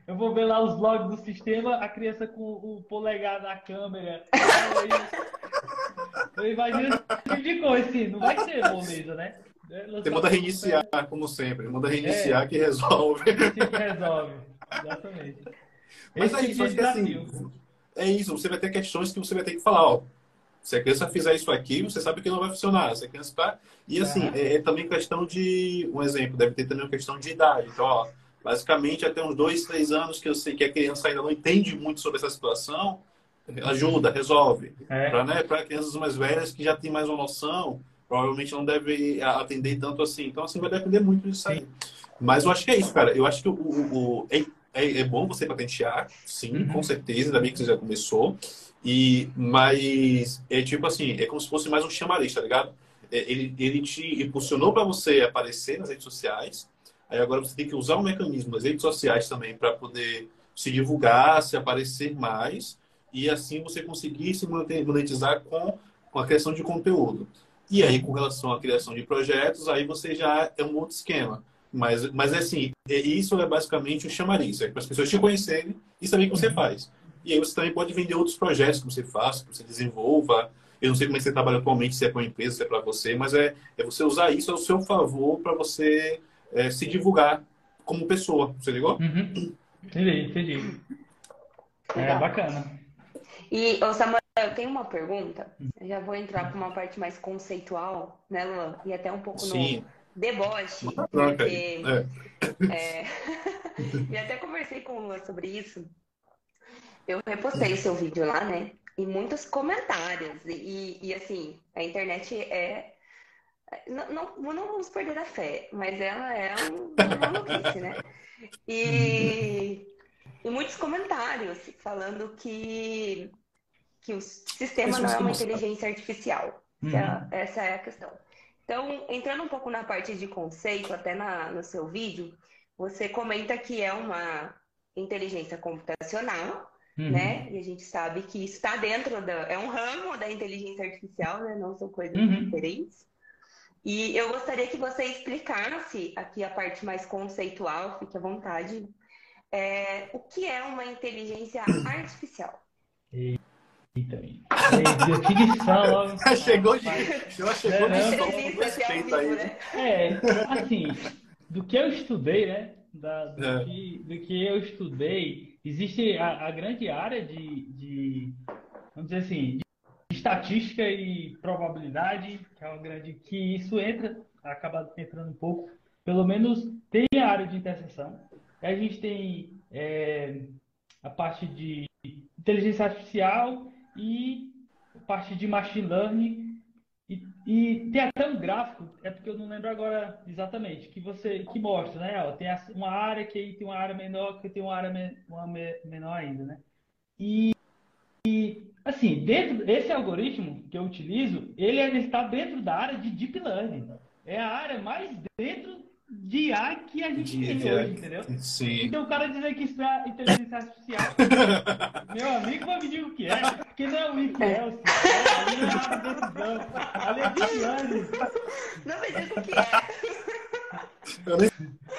eu vou ver lá os logs do sistema, a criança com o polegar na câmera. Aí, eu imagino tipo de coisa, assim, não vai ser moleza, né? É, Você manda reiniciar, como sempre. Manda reiniciar é, que resolve. *laughs* Que resolve, exatamente. Mas Esse é isso, tipo assim, é isso. Você vai ter questões que você vai ter que falar, ó. Se a criança fizer isso aqui, você sabe que não vai funcionar. Se a criança tá... E assim, é, é, também questão de. Um exemplo, deve ter também uma questão de idade. Então, ó, basicamente, até uns dois, três anos que eu sei que a criança ainda não entende muito sobre essa situação, ajuda, resolve. É. Para né, crianças mais velhas que já têm mais uma noção, provavelmente não deve atender tanto assim. Então, assim, vai depender muito disso aí. Mas eu acho que é isso, cara. Eu acho que o, o, o é, é, é, bom você patentear, sim, uhum. com certeza, ainda bem que você já começou. E, mas é tipo assim, é como se fosse mais um chamariz, tá ligado? É, ele, ele te impulsionou para você aparecer nas redes sociais. Aí agora você tem que usar o mecanismo das redes sociais também para poder se divulgar, se aparecer mais e assim você conseguir se monetizar com, com a criação de conteúdo. E aí, com relação à criação de projetos, aí você já é um outro esquema. Mas, mas é assim, é, isso é basicamente o chamariz, é para as pessoas te conhecerem e saberem o que você faz. E aí você também pode vender outros projetos que você faça, que você desenvolva. Eu não sei como é que você trabalha atualmente, se é com a empresa, se é para você, mas é, é você usar isso ao seu favor para você é, se divulgar como pessoa. Você ligou? Uhum. Entendi, entendi. É bacana. E, ô Samuel, eu tenho uma pergunta. Eu já vou entrar para uma parte mais conceitual, né, Luan? E até um pouco Sim. no deboche. Porque, é. *laughs* É... *laughs* e até conversei com o Luan sobre isso. Eu repostei o seu vídeo lá, né? E muitos comentários. E, e assim, a internet é. Não, não, não vamos perder a fé, mas ela é um, uma notícia, né? E e muitos comentários falando que, que o sistema não é uma inteligência artificial. Uhum. essa é a questão. Então, entrando um pouco na parte de conceito, até na, no seu vídeo, você comenta que é uma inteligência computacional, uhum. né? E a gente sabe que está dentro da. É um ramo da inteligência artificial, né? Não são coisas uhum. diferentes. E eu gostaria que você explicasse aqui a parte mais conceitual, fique à vontade, é, o que é uma inteligência artificial? Eita, definição logo. *laughs* chegou de. Chegou, chegou é, de som, respeito aí. Né? É, assim, do que eu estudei, né? Da, do, é. que, do que eu estudei, existe a, a grande área de, de, vamos dizer assim, de estatística e probabilidade, que é uma grande. que isso entra, acaba entrando um pouco, pelo menos tem a área de interseção a gente tem é, a parte de inteligência artificial e a parte de machine learning. E, tem até um gráfico, é porque eu não lembro agora exatamente, que você que mostra, né? Ó, tem uma área que aí tem uma área menor, que tem uma área me, uma menor ainda, né? E, e assim, dentro esse algoritmo que eu utilizo, ele, está dentro da área de deep learning. É a área mais dentro de IA que a gente de tem hoje, entendeu? Sim. Então o cara dizer que isso é inteligência artificial, *laughs* meu amigo vai me dizer o que é, porque não é o IPELS, ali *laughs* não é a decisão, ali é Deep Não me diga o que é. Eu nem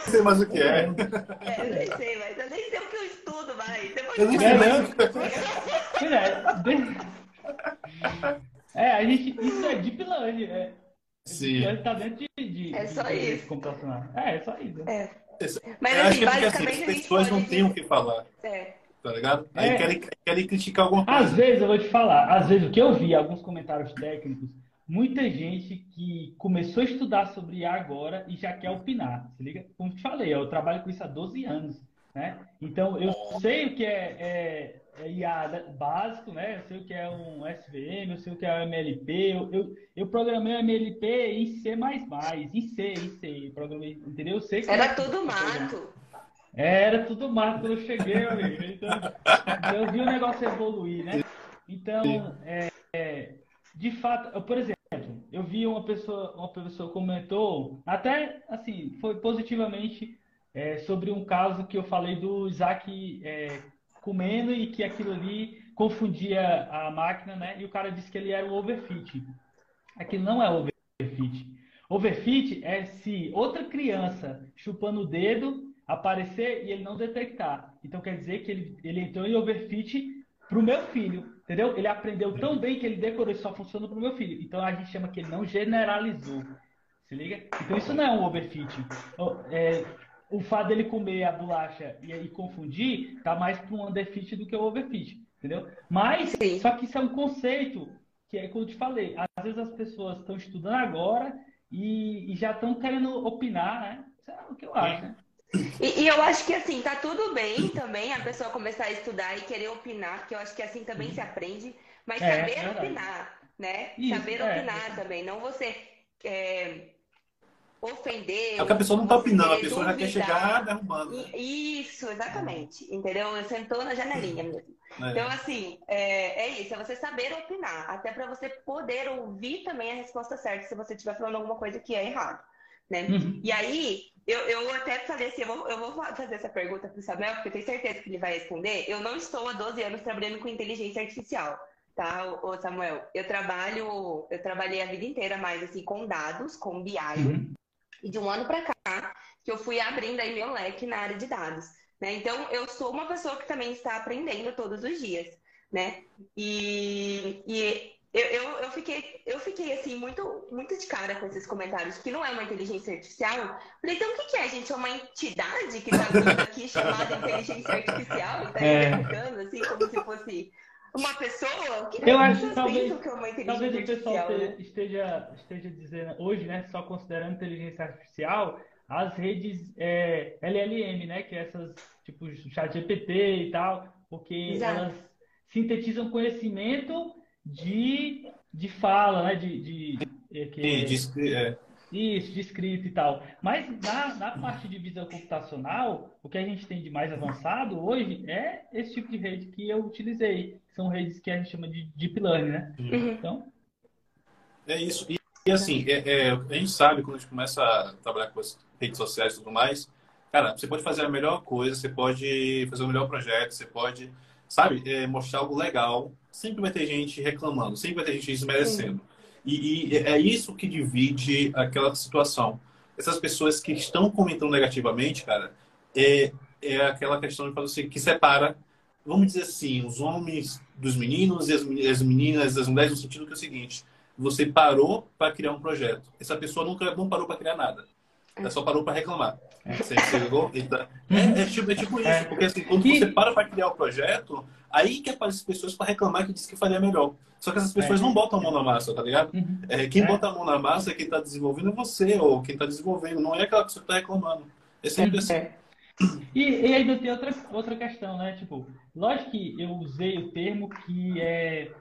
sei mais o que é. É, eu nem sei, mas eu nem sei o que eu estudo mais. Depois eu nem sei mais. É, é, a gente, isso é Deep Learning, é Sim. Está dentro de, de, é só de, isso. computacional. É, é só isso. É. Mas, eu assim, que é assim, as pessoas não têm o que falar. É. Tá ligado? Aí é. querem, querem criticar alguma coisa. Às vezes, eu vou te falar, às vezes o que eu vi, alguns comentários técnicos, muita gente que começou a estudar sobre IA agora e já quer opinar. Se liga? Como te falei, eu trabalho com isso há 12 anos. Né? Então, eu sei o que é, é é IA básico, né? Eu sei o que é um SVM, eu sei o que é um MLP. Eu, eu, eu programei o MLP em C++, em C, em C. Programei, entendeu? Eu sei que Era tudo mato. É, era tudo mato quando eu cheguei, amigo. Então, eu vi o negócio evoluir, né? Então, é, é, de fato, por exemplo, eu vi uma pessoa, uma pessoa comentou, até assim, foi positivamente é, sobre um caso que eu falei do Isaac é, comendo e que aquilo ali confundia a máquina, né? E o cara disse que ele era um overfit. Aquilo não é overfit. Overfit é se outra criança chupando o dedo aparecer e ele não detectar. Então quer dizer que ele, ele entrou em overfit para o meu filho, entendeu? Ele aprendeu tão bem que ele decorou e só funciona para o meu filho. Então a gente chama que ele não generalizou. Se liga? Então isso não é um overfit. É, o fato dele comer a bolacha e, e confundir tá mais para um underfit do que o overfit, entendeu? Mas Sim. só que isso é um conceito que é como eu te falei. Às vezes as pessoas estão estudando agora e, e já estão querendo opinar, né? Isso é o que eu acho, né? E, e, eu acho que assim, tá tudo bem também a pessoa começar a estudar e querer opinar, porque eu acho que assim também se aprende, mas é, saber é opinar, né? Isso, saber é, opinar também, não você é, ofender. É que a pessoa não está opinando, a pessoa já quer chegar derrubando. Né? Isso, exatamente. Entendeu? Sentou na janelinha mesmo. É. Então, assim, é, é, isso, é você saber opinar, até para você poder ouvir também a resposta certa se você estiver falando alguma coisa que é errado. Né? Uhum. E aí, eu, eu até falei assim, eu vou, eu vou fazer essa pergunta para o Samuel, porque eu tenho certeza que ele vai responder. Eu não estou há 12 anos trabalhando com inteligência artificial, tá, ô Samuel? Eu trabalho, eu trabalhei a vida inteira mais assim com dados, com BI, uhum. e de um ano para cá que eu fui abrindo aí meu leque na área de dados. Né? Então, eu sou uma pessoa que também está aprendendo todos os dias, né? E, e eu, eu, eu, fiquei, eu fiquei assim, muito, muito de cara com esses comentários, que não é uma inteligência artificial. Falei, então o que, que é, gente? É uma entidade que está vindo aqui chamada inteligência artificial e está é. assim, como se fosse uma pessoa? Que eu acho que talvez, que é uma inteligência talvez o pessoal né? esteja, esteja dizendo hoje, né, só considerando inteligência artificial, as redes é, LLM, né, que é essas, tipo, chat GPT e tal, porque Exato. elas sintetizam conhecimento de, de fala, né? De, de, de, que, de, é. Isso, de escrita e tal. Mas na, na parte de visão computacional, o que a gente tem de mais avançado hoje é esse tipo de rede que eu utilizei. São redes que a gente chama de deep learning, né? Uhum. Então. É isso. E, e assim, é, é, a gente sabe quando a gente começa a trabalhar com as redes sociais e tudo mais, cara, você pode fazer a melhor coisa, você pode fazer o melhor projeto, você pode, sabe, é, mostrar algo legal sempre vai ter gente reclamando, sempre vai ter gente desmerecendo. E, e, é isso que divide aquela situação. Essas pessoas que estão comentando negativamente, cara, é, é aquela questão de assim, que separa, vamos dizer assim, os homens dos meninos e as, as meninas das mulheres, no sentido que é o seguinte: você parou para criar um projeto. Essa pessoa nunca não parou para criar nada. Ela só parou para reclamar. Você, você ligou? Então, é, é, tipo, é tipo isso, porque assim, quando você para para criar o projeto, Aí que aparecem pessoas para reclamar que diz que faria melhor. Só que essas pessoas é. não botam a mão na massa, tá ligado? Uhum. É, quem é. bota a mão na massa é quem está desenvolvendo é você, ou quem está desenvolvendo, não é aquela pessoa que está reclamando. É sempre assim. É. E, e ainda tem outra, outra questão, né? Tipo, lógico que eu usei o termo que é,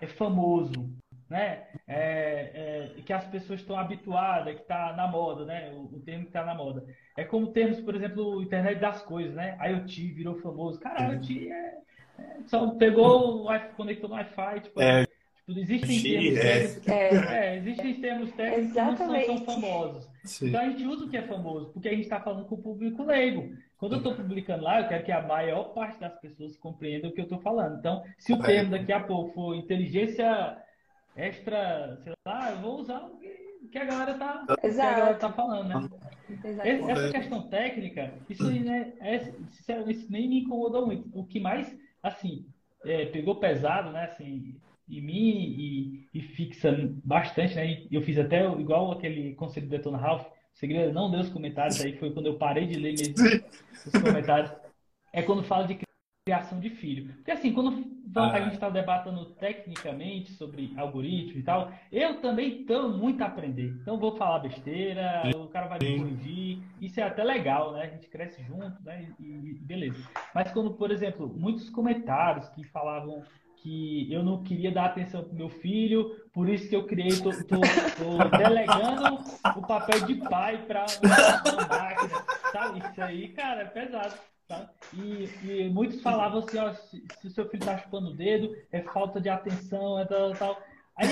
é famoso, né? É, é, que as pessoas estão habituadas, que está na moda, né? O, o termo que está na moda. É como termos, por exemplo, internet das coisas, né? IoT virou famoso. Cara, IoT é, só pegou o Wi-Fi, conectou no Wi-Fi, tipo, é, tipo existem termos técnicos, é. é, existem termos técnicos que não são tão famosos. Sim. Então a gente usa o que é famoso, porque a gente está falando com o público leigo. Quando eu estou publicando lá, eu quero que a maior parte das pessoas compreenda o que eu estou falando. Então, se o termo daqui a pouco for inteligência extra, sei lá, eu vou usar o que a galera tá, que a galera tá falando, né? Essa questão técnica, isso, né, é, sinceramente, nem me incomodou muito. O que mais assim, é, pegou pesado, né, assim, em mim e, e, fixa bastante, né? Eu fiz até igual aquele conselho do Detona Ralph, o segredo é não dê os comentários, aí foi quando eu parei de ler mesmo os comentários. É quando fala de criação de filho. Porque assim, quando ah. a gente está debatendo tecnicamente sobre algoritmo e tal, eu também estou muito a aprender. Então vou falar besteira, o cara vai me corrigir. Isso é até legal, né? A gente cresce junto, né? E, e beleza. Mas quando, por exemplo, muitos comentários que falavam que eu não queria dar atenção pro meu filho, por isso que eu criei, tô, tô, tô *laughs* delegando o papel de pai para uma máquina, sabe? Isso aí, cara, é pesado. Tá? E, e, muitos falavam assim, ó, se, se o seu filho está chupando o dedo, é falta de atenção, é tal, tal. Aí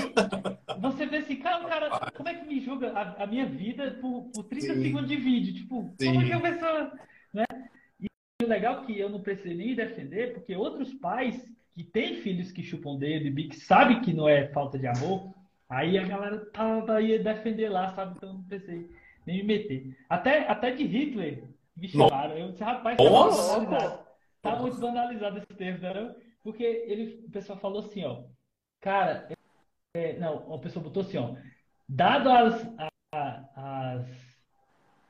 você vê assim, cara, cara, como é que me julga a, a minha vida por, por 30 Sim. segundos de vídeo? Tipo, Sim. como é que a pessoa. Né? E o legal é que eu não precisei nem defender, porque outros pais que têm filhos que chupam dedo e que sabem que não é falta de amor, aí a galera tava ia defender lá, sabe? Então eu não precisei nem me meter. Até, até de Hitler chamaram. Eu disse, rapaz, tá muito banalizado. Tá muito banalizado esse termo, né? Porque ele, o pessoal falou assim, ó. Cara, é, não, uma pessoa botou assim, ó. Dado as, a, as,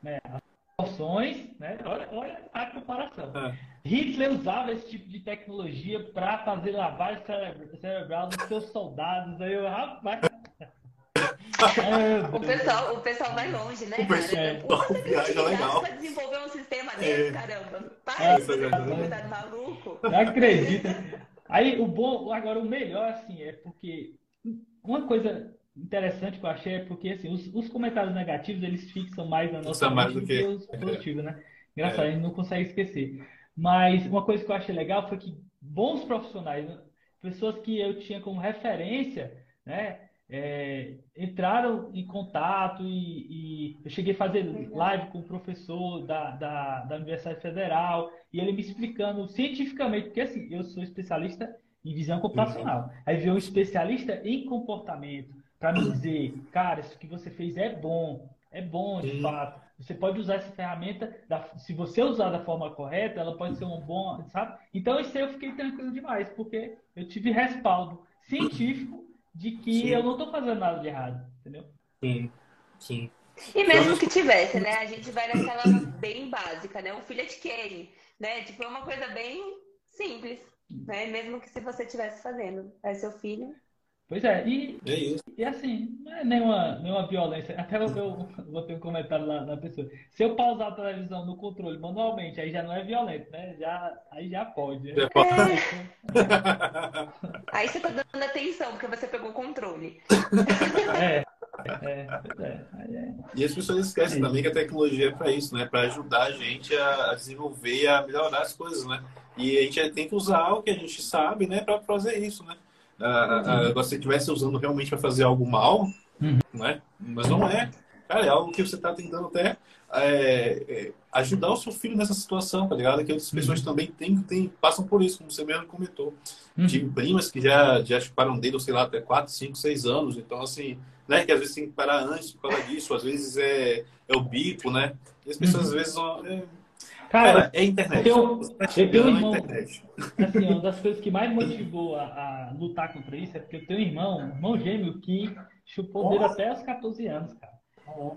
né, as proporções, né? Olha, olha a comparação. É. Hitler usava esse tipo de tecnologia para fazer lavagem cerebral dos seus soldados. Aí eu, rapaz. O, pessoal, o pessoal vai longe, né, o pessoal, você legal. pra desenvolver um sistema desse, é. caramba. Para é, isso, é, maluco. Não acredita. Aí o bom, agora o melhor, assim, é porque uma coisa interessante que eu achei é porque assim, os, os comentários negativos eles fixam mais na nossa mente do que os positivos, né? Engraçado, é. a gente não consegue esquecer. Mas uma coisa que eu achei legal foi que bons profissionais, pessoas que eu tinha como referência, né? É, entraram em contato e, e, eu cheguei a fazer live com o professor da, da, da Universidade Federal e ele me explicando cientificamente, porque assim, eu sou especialista em visão computacional. Aí veio um especialista em comportamento para me dizer, cara, isso que você fez é bom, é bom de fato. Você pode usar essa ferramenta, da, se você usar da forma correta, ela pode ser um bom, sabe? Então isso aí eu fiquei tranquilo demais, porque eu tive respaldo científico de que Sim. eu não estou fazendo nada de errado, entendeu? Sim, sim. E mesmo que tivesse, né? A gente vai naquela bem básica, né? Um filho de Kenny, né? Tipo, é uma coisa bem simples. Né? Mesmo que se você estivesse fazendo. É seu filho. Pois é, e, é isso. e assim, não é nenhuma, nenhuma violência. Até eu, eu botei um comentário lá na pessoa. Se eu pausar a televisão no controle manualmente, aí já não é violento, né? Já, aí já pode. Né? É. aí você tá dando atenção, porque você pegou o controle. É. *laughs* É, é, é. E as pessoas esquecem é também que a tecnologia é para isso, né? Para ajudar a gente a desenvolver, a melhorar as coisas, né? E a gente tem que usar o que a gente sabe, né, para fazer isso, né? Ah, uhum. se estivesse usando realmente para fazer algo mal, uhum. né? Mas não é. Cara, é algo que você está tentando até é, é, ajudar o seu filho nessa situação, tá ligado? Que outras pessoas uhum. também tem, tem, passam por isso, como você mesmo comentou. Uhum. Tive primas que já, já chuparam dedo, sei lá, até 4, 5, 6 anos. Então, assim, né? Que às vezes tem que parar antes por causa disso, às vezes é, é o bico, né? E as pessoas uhum. às vezes é, Cara, é internet. Eu, eu tenho um irmão. Assim, uma das coisas que mais motivou a, a, lutar contra isso é porque eu tenho um irmão, um irmão gêmeo, que chupou dele até os 14 anos, cara.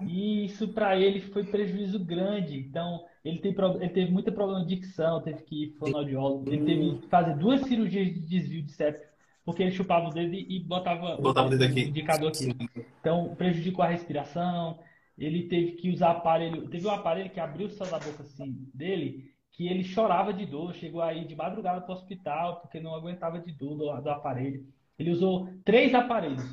E isso para ele foi prejuízo grande. Então, ele, tem, ele teve muito problema de dicção, teve que ir fonoaudiólogo, ele teve que fazer duas cirurgias de desvio de septo, porque ele chupava o dedo e botava, botava o, o, aqui. indicador aqui. Então, prejudicou a respiração, ele teve que usar aparelho. Teve um aparelho que abriu o céu da boca assim dele, que ele chorava de dor, chegou aí de madrugada para o hospital porque não aguentava de dor do, do aparelho. Ele usou três aparelhos.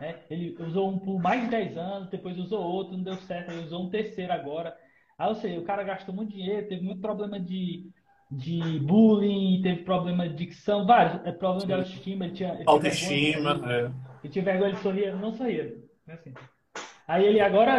Né? Ele usou um por mais de 10 anos, depois usou outro, não deu certo, ele usou um terceiro agora. Aí, ou seja, o cara gastou muito dinheiro, teve muito problema de, de bullying, teve problema de dicção, vários, é, problema de autoestima. Ele tinha, ele autoestima, vergonha, é. Ele tinha vergonha, ele sorria, não sorria. Assim. Aí ele agora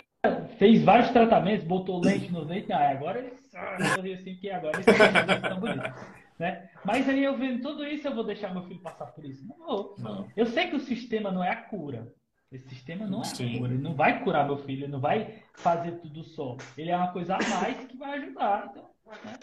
fez vários tratamentos, botou lente nos dentes, ah, agora ele assim, que agora ele está tão bonito. Né? Mas aí eu vendo tudo isso, eu vou deixar meu filho passar por isso? Não vou. Não. Eu sei que o sistema não é a cura. Esse sistema não é Sim. a cura. Ele não vai curar meu filho, ele não vai fazer tudo só. Ele é uma coisa a mais que vai ajudar. Então, né?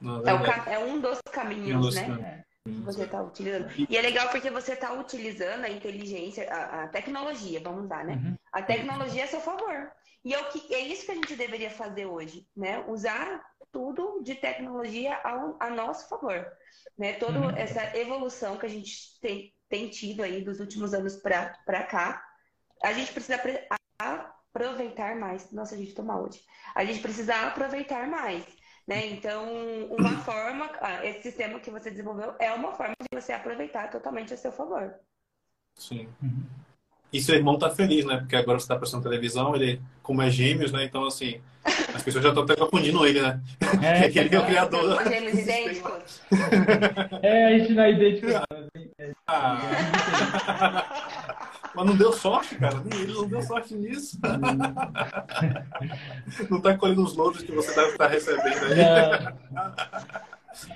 não, é, é, é, um dos caminhos, é um dos né? Você está utilizando. E é legal porque você está utilizando a inteligência, a, a, tecnologia, vamos usar, né? Uhum. A tecnologia a seu favor. E é, o que, é isso que a gente deveria fazer hoje, né? Usar tudo de tecnologia ao, a nosso favor. Né? Toda uhum. essa evolução que a gente tem, tem tido aí dos últimos anos para cá, a gente precisa aproveitar mais. Nossa, a gente toma hoje. A gente precisa aproveitar mais. Né? Então, uma forma, ah, esse sistema que você desenvolveu é uma forma de você aproveitar totalmente a seu favor. Sim. E seu irmão tá feliz, né? Porque agora você tá prestando televisão, ele, como é gêmeos, né? Então, assim, as pessoas já estão até confundindo ele, né? É, *laughs* é que ele é o criador. Gêmeos idênticos. É, a gente não é idêntico. Mas não deu sorte, cara. Nem ele não deu sorte nisso. *laughs* não tá colhendo os louros que você deve estar recebendo aí.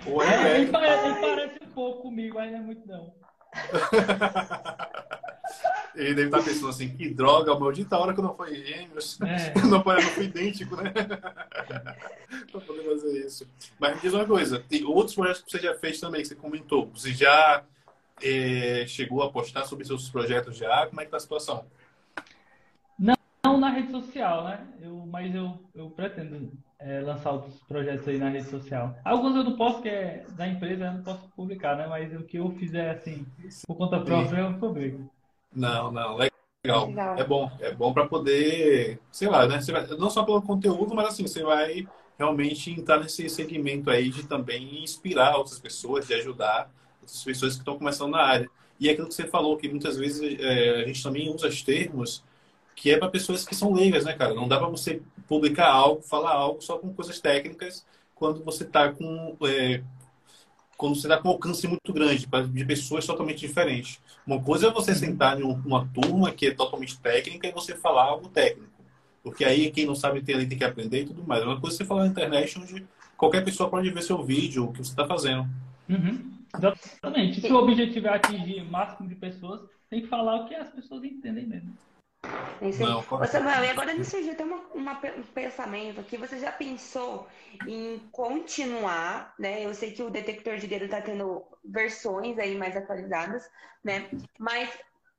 Não. é, *laughs* ele, parece, ele parece um pouco comigo, mas não é muito não. *laughs* Ele deve estar pensando assim, que droga, maldita hora que eu não fui gêmeos. É. Não, não fui idêntico, né? pra poder fazer isso. Mas me diz uma coisa, tem outros projetos que você já fez também, que você comentou. Você já é, chegou a postar sobre seus projetos já? Como é que tá a situação? Não, não na rede social, né? Eu, mas eu, eu pretendo é, lançar outros projetos aí na rede social. Alguns eu não posso, que é da empresa, eu não posso publicar, né? Mas o que eu fizer, assim, por conta própria, eu publico. Não, não, legal. legal. É bom, é bom para poder, sei lá, né? Vai, não só pelo conteúdo, mas assim, você vai realmente entrar nesse segmento aí de também inspirar outras pessoas, de ajudar outras pessoas que estão começando na área. E é aquilo que você falou, que muitas vezes é, a gente também usa os termos que é para pessoas que são leigas, né, cara? Não dá para você publicar algo, falar algo só com coisas técnicas quando você está com é, quando você está com um alcance muito grande de pessoas totalmente diferentes. Uma coisa é você uhum. sentar em uma turma que é totalmente técnica e você falar algo técnico. Porque aí quem não sabe ali tem que aprender e tudo mais. Uma coisa é você falar na internet onde qualquer pessoa pode ver seu vídeo, o que você está fazendo. Uhum. Exatamente. Se o objetivo é atingir o máximo de pessoas, tem que falar o que as pessoas entendem mesmo. Não, Ô, Samuel, e agora me surgiu até uma, uma, um pensamento aqui. Você já pensou em continuar, né? Eu sei que o detector de dedo está tendo versões aí mais atualizadas, né? Mas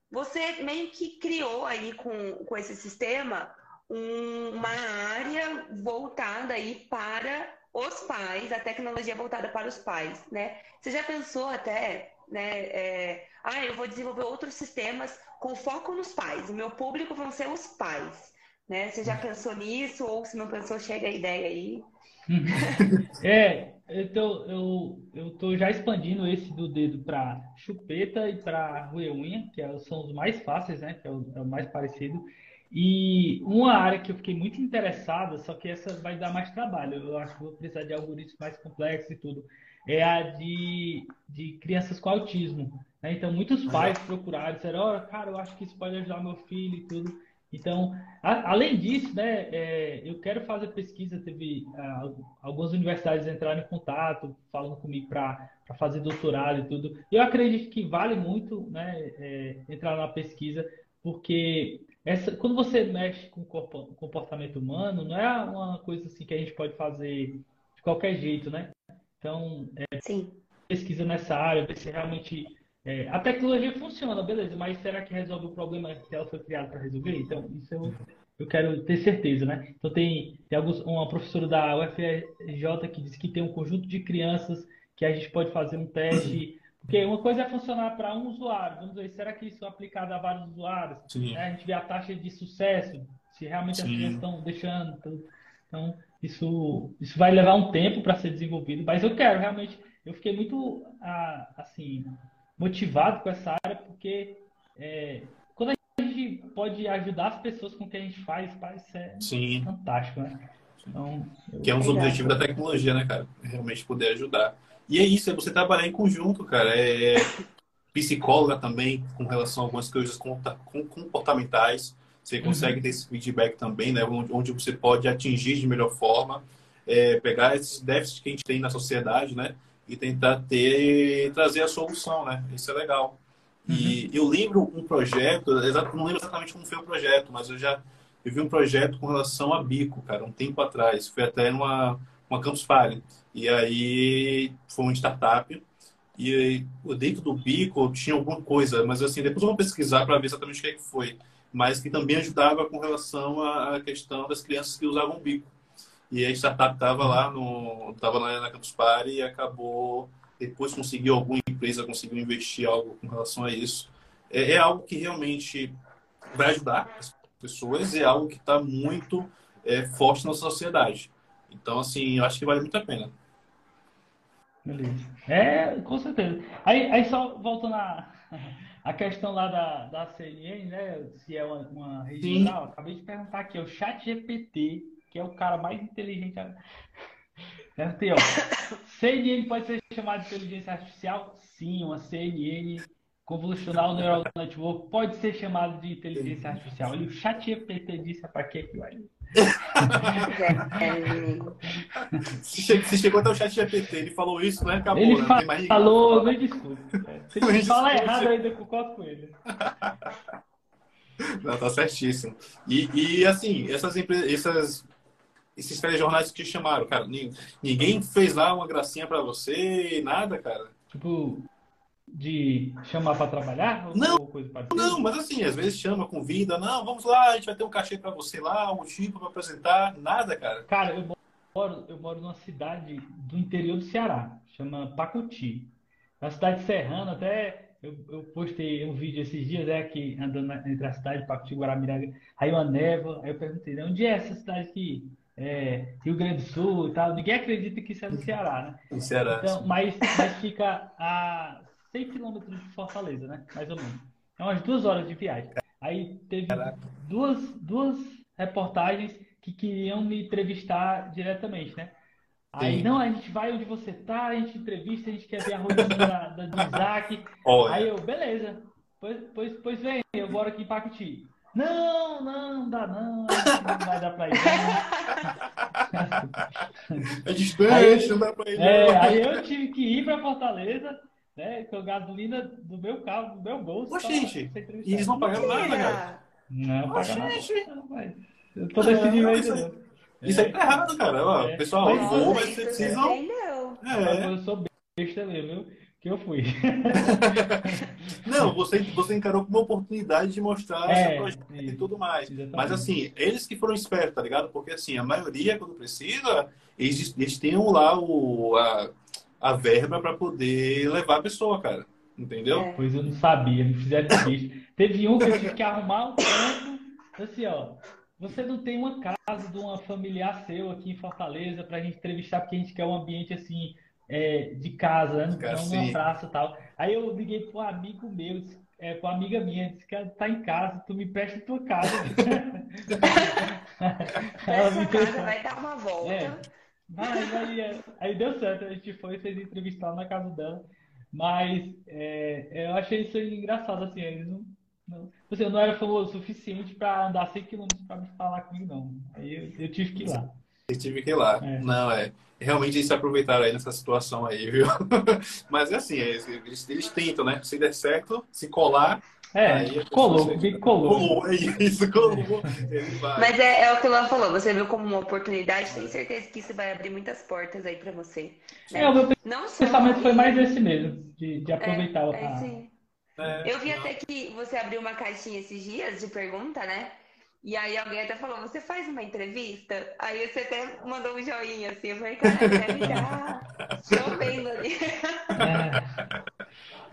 você meio que criou aí com, com esse sistema um, uma área voltada aí para os pais, a tecnologia voltada para os pais, né? Você já pensou até, né? É, ah, eu vou desenvolver outros sistemas com foco nos pais. O meu público vão ser os pais. Né? Você já pensou nisso? Ou se não pensou, chega a ideia aí. *laughs* é, então eu, eu tô já expandindo esse do dedo para chupeta e para unha, que é são os mais fáceis, né? Que é o, é o, mais parecido. E uma área que eu fiquei muito interessada, só que essa vai dar mais trabalho. Eu acho que vou precisar de algoritmos mais complexos e tudo. É a de, de crianças com autismo. Né? Então, muitos pais procuraram, disseram, oh, cara, eu acho que isso pode ajudar meu filho e tudo. Então, a, além disso, né, é, eu quero fazer pesquisa. Teve algumas universidades entraram em contato, falando comigo para fazer doutorado e tudo. Eu acredito que vale muito né, é, entrar na pesquisa, porque essa, quando você mexe com o comportamento humano, não é uma coisa assim que a gente pode fazer de qualquer jeito, né? Então, é, pesquisa nessa área, ver se realmente é, a tecnologia funciona, beleza, mas será que resolve o problema que ela foi criada para resolver? Então, isso eu, eu quero ter certeza, né? Então, tem, tem alguns, uma professora da UFRJ que disse que tem um conjunto de crianças que a gente pode fazer um teste. Porque uma coisa é funcionar para um usuário, vamos ver, será que isso é aplicado a vários usuários? Né? A gente vê a taxa de sucesso, se realmente Sim. as crianças estão deixando. Tudo. Então, isso, isso vai levar um tempo para ser desenvolvido, mas eu quero realmente. Eu fiquei muito, assim, motivado com essa área, porque é, quando a gente pode ajudar as pessoas com o que a gente faz, parece é Sim. fantástico, né? Então, que é um dos objetivos da tecnologia, né, cara? Realmente poder ajudar. E é isso, é você trabalhar em conjunto, cara. É psicóloga também, com relação a algumas coisas comportamentais. Você uhum. consegue uhum. ter esse feedback também, né? Onde você pode atingir de melhor forma, é, pegar esses déficits que a gente tem na sociedade, né? e tentar ter trazer a solução, né? Isso é legal. Uhum. E eu lembro um projeto, não lembro exatamente como foi o projeto, mas eu já eu vi um projeto com relação a bico, cara, um tempo atrás. Foi até uma, uma Campus Party. E aí foi uma startup. E dentro do bico tinha alguma coisa, mas assim, depois eu vou pesquisar para ver exatamente o que, é que foi. Mas que também ajudava com relação à questão das crianças que usavam bico. E a startup estava lá no tava lá na Campus Party e acabou depois conseguiu alguma empresa conseguiu investir algo com relação a isso. É, é algo que realmente vai ajudar as pessoas é algo que está muito é, forte na sociedade. Então, assim, eu acho que vale muito a pena. Beleza. É, com certeza. Aí, aí só voltando a, *laughs* a questão lá da, da CNN, né? Se é uma, uma regional, acabei de perguntar aqui, o chat GPT que é o cara mais inteligente. Tem, ó. CNN pode ser chamada de inteligência artificial? Sim, uma CNN Convolutional Neural Network pode ser chamado de inteligência artificial. Olha, o chat GPT disse para que que vai. Se chegou até o chat GPT, ele falou isso, né? Acabou, ele né? falou, não desculpa. Se ele fala errado, ainda concordo com ele. *laughs* Não, tá certíssimo. E, e assim, essas empresas, essas, esses telejornais que te chamaram, cara, ninguém fez lá uma gracinha para você, nada, cara? Tipo, de chamar para trabalhar? Não, não, mas assim, às vezes chama, convida, não, vamos lá, a gente vai ter um cachê para você lá, um tipo para apresentar, nada, cara. Cara, eu moro, eu moro numa cidade do interior do Ceará, chama Pacuti. Na cidade serrana, até eu, eu postei um vídeo esses dias, é aqui, andando entre a cidade de Pacuti Guaramiranga, aí uma névoa, aí eu perguntei, onde é essa cidade aqui? É, Rio Grande do Sul e tal, ninguém acredita que isso é no Ceará, né? No Ceará. Então, mas, mas fica a 100 quilômetros de Fortaleza, né? Mais ou menos. É umas duas horas de viagem. Aí teve duas, duas reportagens que queriam me entrevistar diretamente, né? Aí, Sim. não, a gente vai onde você tá, a gente entrevista, a gente quer ver a rotina da, da, do Isaac. Olha. Aí eu, beleza. Pois, pois, pois vem, eu moro aqui em Pacuti. Não, não, não dá não, não vai dar pra ir. Não. *laughs* É distante, não dá pra ir. É, aí eu tive que ir pra Fortaleza né? Com gasolina do meu carro, do meu bolso. Oxe, gente, e eles não pagaram nada, cara. Não, pagaram nada. Eu tô decidindo aí, isso, isso aí tá errado, cara. Ó, é. Pessoal, eu vou, mas vocês precisam. É. Eu sou besta mesmo, viu? Que eu fui. *laughs* não, você, você encarou como uma oportunidade de mostrar é, seu projeto e tudo mais. Exatamente. Mas assim, eles que foram espertos, tá ligado? Porque assim, a maioria, quando precisa, eles, eles têm lá o. A, a verba para poder levar a pessoa, cara. Entendeu? É. Pois eu não sabia, me fizeram triste. Teve um que eu tive que arrumar um canto, assim, ó. Você não tem uma casa de uma familiar seu aqui em Fortaleza para a gente entrevistar, porque a gente quer um ambiente assim, é, de casa, né? não numa praça e tal. Aí eu liguei para um amigo meu, é, com uma amiga minha, disse que tá em casa, tu me presta tua casa. *laughs* *laughs* Me casa vai dar uma volta. É. Aí, é, aí deu certo, a gente foi, fez entrevistar na casa dela. Mas é, eu achei isso engraçado, assim, eles não, não, assim, eu não era famoso o suficiente para andar 100 km para me falar comigo, não. Aí eu, eu, tive que ir lá. Eu tive que ir lá. É. Não, é. Realmente eles se aproveitaram aí nessa situação aí, viu? *laughs* Mas é assim, eles, eles tentam, né? Se der certo, se colar, é, colou, colou. Colou, é isso, colou. Mas é, é, o que o Luan falou, você viu como uma oportunidade, tenho certeza que isso vai abrir muitas portas aí para você. Né? É, o meu Não pensamento foi mais esse mesmo, de, de aproveitar é, é, sim. É, Eu vi até que você abriu uma caixinha esses dias de pergunta, né? E aí alguém até falou, você faz uma entrevista? Aí você até mandou um joinha assim, eu falei, cara, deve *laughs* já. Estou vendo ali. É.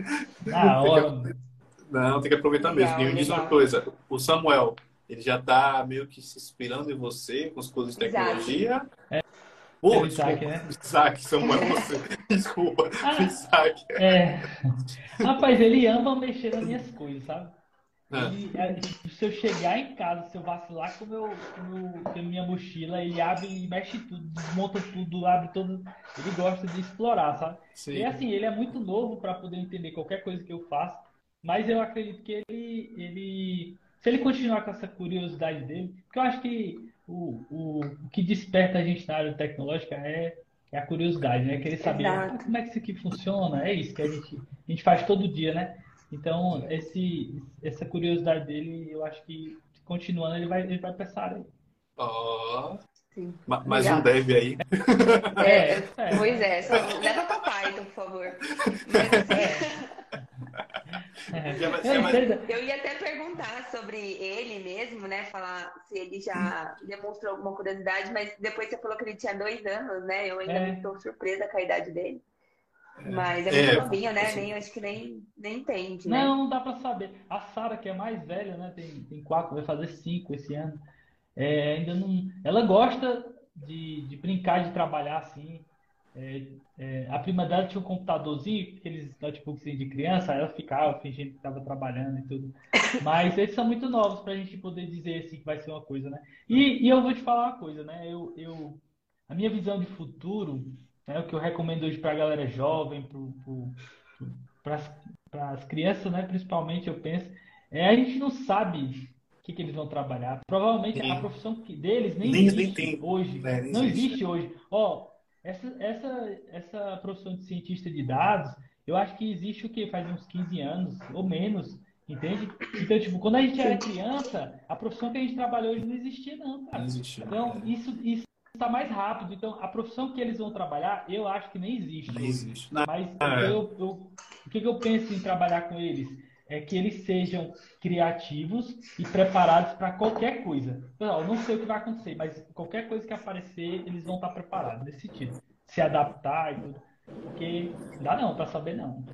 *laughs* Ah, hora. Não, tem que aproveitar legal, mesmo. E me diz uma coisa, o Samuel, ele já está meio que se inspirando em você com as coisas de tecnologia. É. Pô, Isaac, né? Isaac, Samuel, *laughs* você. Desculpa, ah, Isaac. É. Rapaz, ele ama mexer nas minhas coisas, sabe? Ah. Ele, é, se eu chegar em casa, se eu vacilar com, meu, com, meu, com a minha mochila, ele abre e mexe tudo, desmonta tudo, abre todo. Ele gosta de explorar, sabe? Sim. E assim, ele é muito novo para poder entender qualquer coisa que eu faço. Mas eu acredito que ele, ele, se ele continuar com essa curiosidade dele, porque eu acho que o, o, o que desperta a gente na área tecnológica é, é a curiosidade, né? Querer saber ah, como é que isso aqui funciona, é isso que a gente, a gente faz todo dia, né? Então, esse, essa curiosidade dele, eu acho que continuando, ele vai, ele vai pensar aí. Oh. Sim. Mais um deve aí. É, é. Pois é, só leva para Python, por favor. Mas, *laughs* assim, eu ia até perguntar sobre ele mesmo, né? Falar se ele já demonstrou alguma curiosidade, mas depois você falou que ele tinha dois anos, né? Eu ainda é. estou surpresa com a idade dele. É. Mas é muito é, novinho, né? Nem, acho que nem, nem entende, né? Não, não dá para saber. A Sara, que é mais velha, né? Tem, tem quatro, vai fazer cinco esse ano. É, ainda não. Ela gosta de, de brincar, de trabalhar assim. É, é, a prima dela tinha um computadorzinho, aqueles notebooks de criança, ela ficava fingindo que estava trabalhando e tudo. *laughs* Mas eles são muito novos para a gente poder dizer assim que vai ser uma coisa, né? E, e eu vou te falar uma coisa, né? Eu, eu, a minha visão de futuro, né, o que eu recomendo hoje para a galera jovem, para as crianças, né, principalmente, eu penso, é a gente não sabe o que, que eles vão trabalhar. Provavelmente Sim. a profissão deles nem, Nem- existe nem hoje. É, nem não existe. existe hoje. Ó, essa, essa, essa profissão de cientista de dados, eu acho que existe o quê? Faz uns 15 anos ou menos, entende? Então, tipo, quando a gente era criança, a profissão que a gente trabalhou hoje não existia, não, cara. Não existe. Então, isso isso está mais rápido. Então, a profissão que eles vão trabalhar, eu acho que nem existe. Hoje. existe. Não, Mas Ah, é. eu, eu- o que, que eu penso em trabalhar com eles? É que eles sejam criativos e preparados para qualquer coisa. Pessoal, eu não sei o que vai acontecer, mas qualquer coisa que aparecer, eles vão estar preparados nesse sentido. Se adaptar e tudo. Porque dá não para saber não.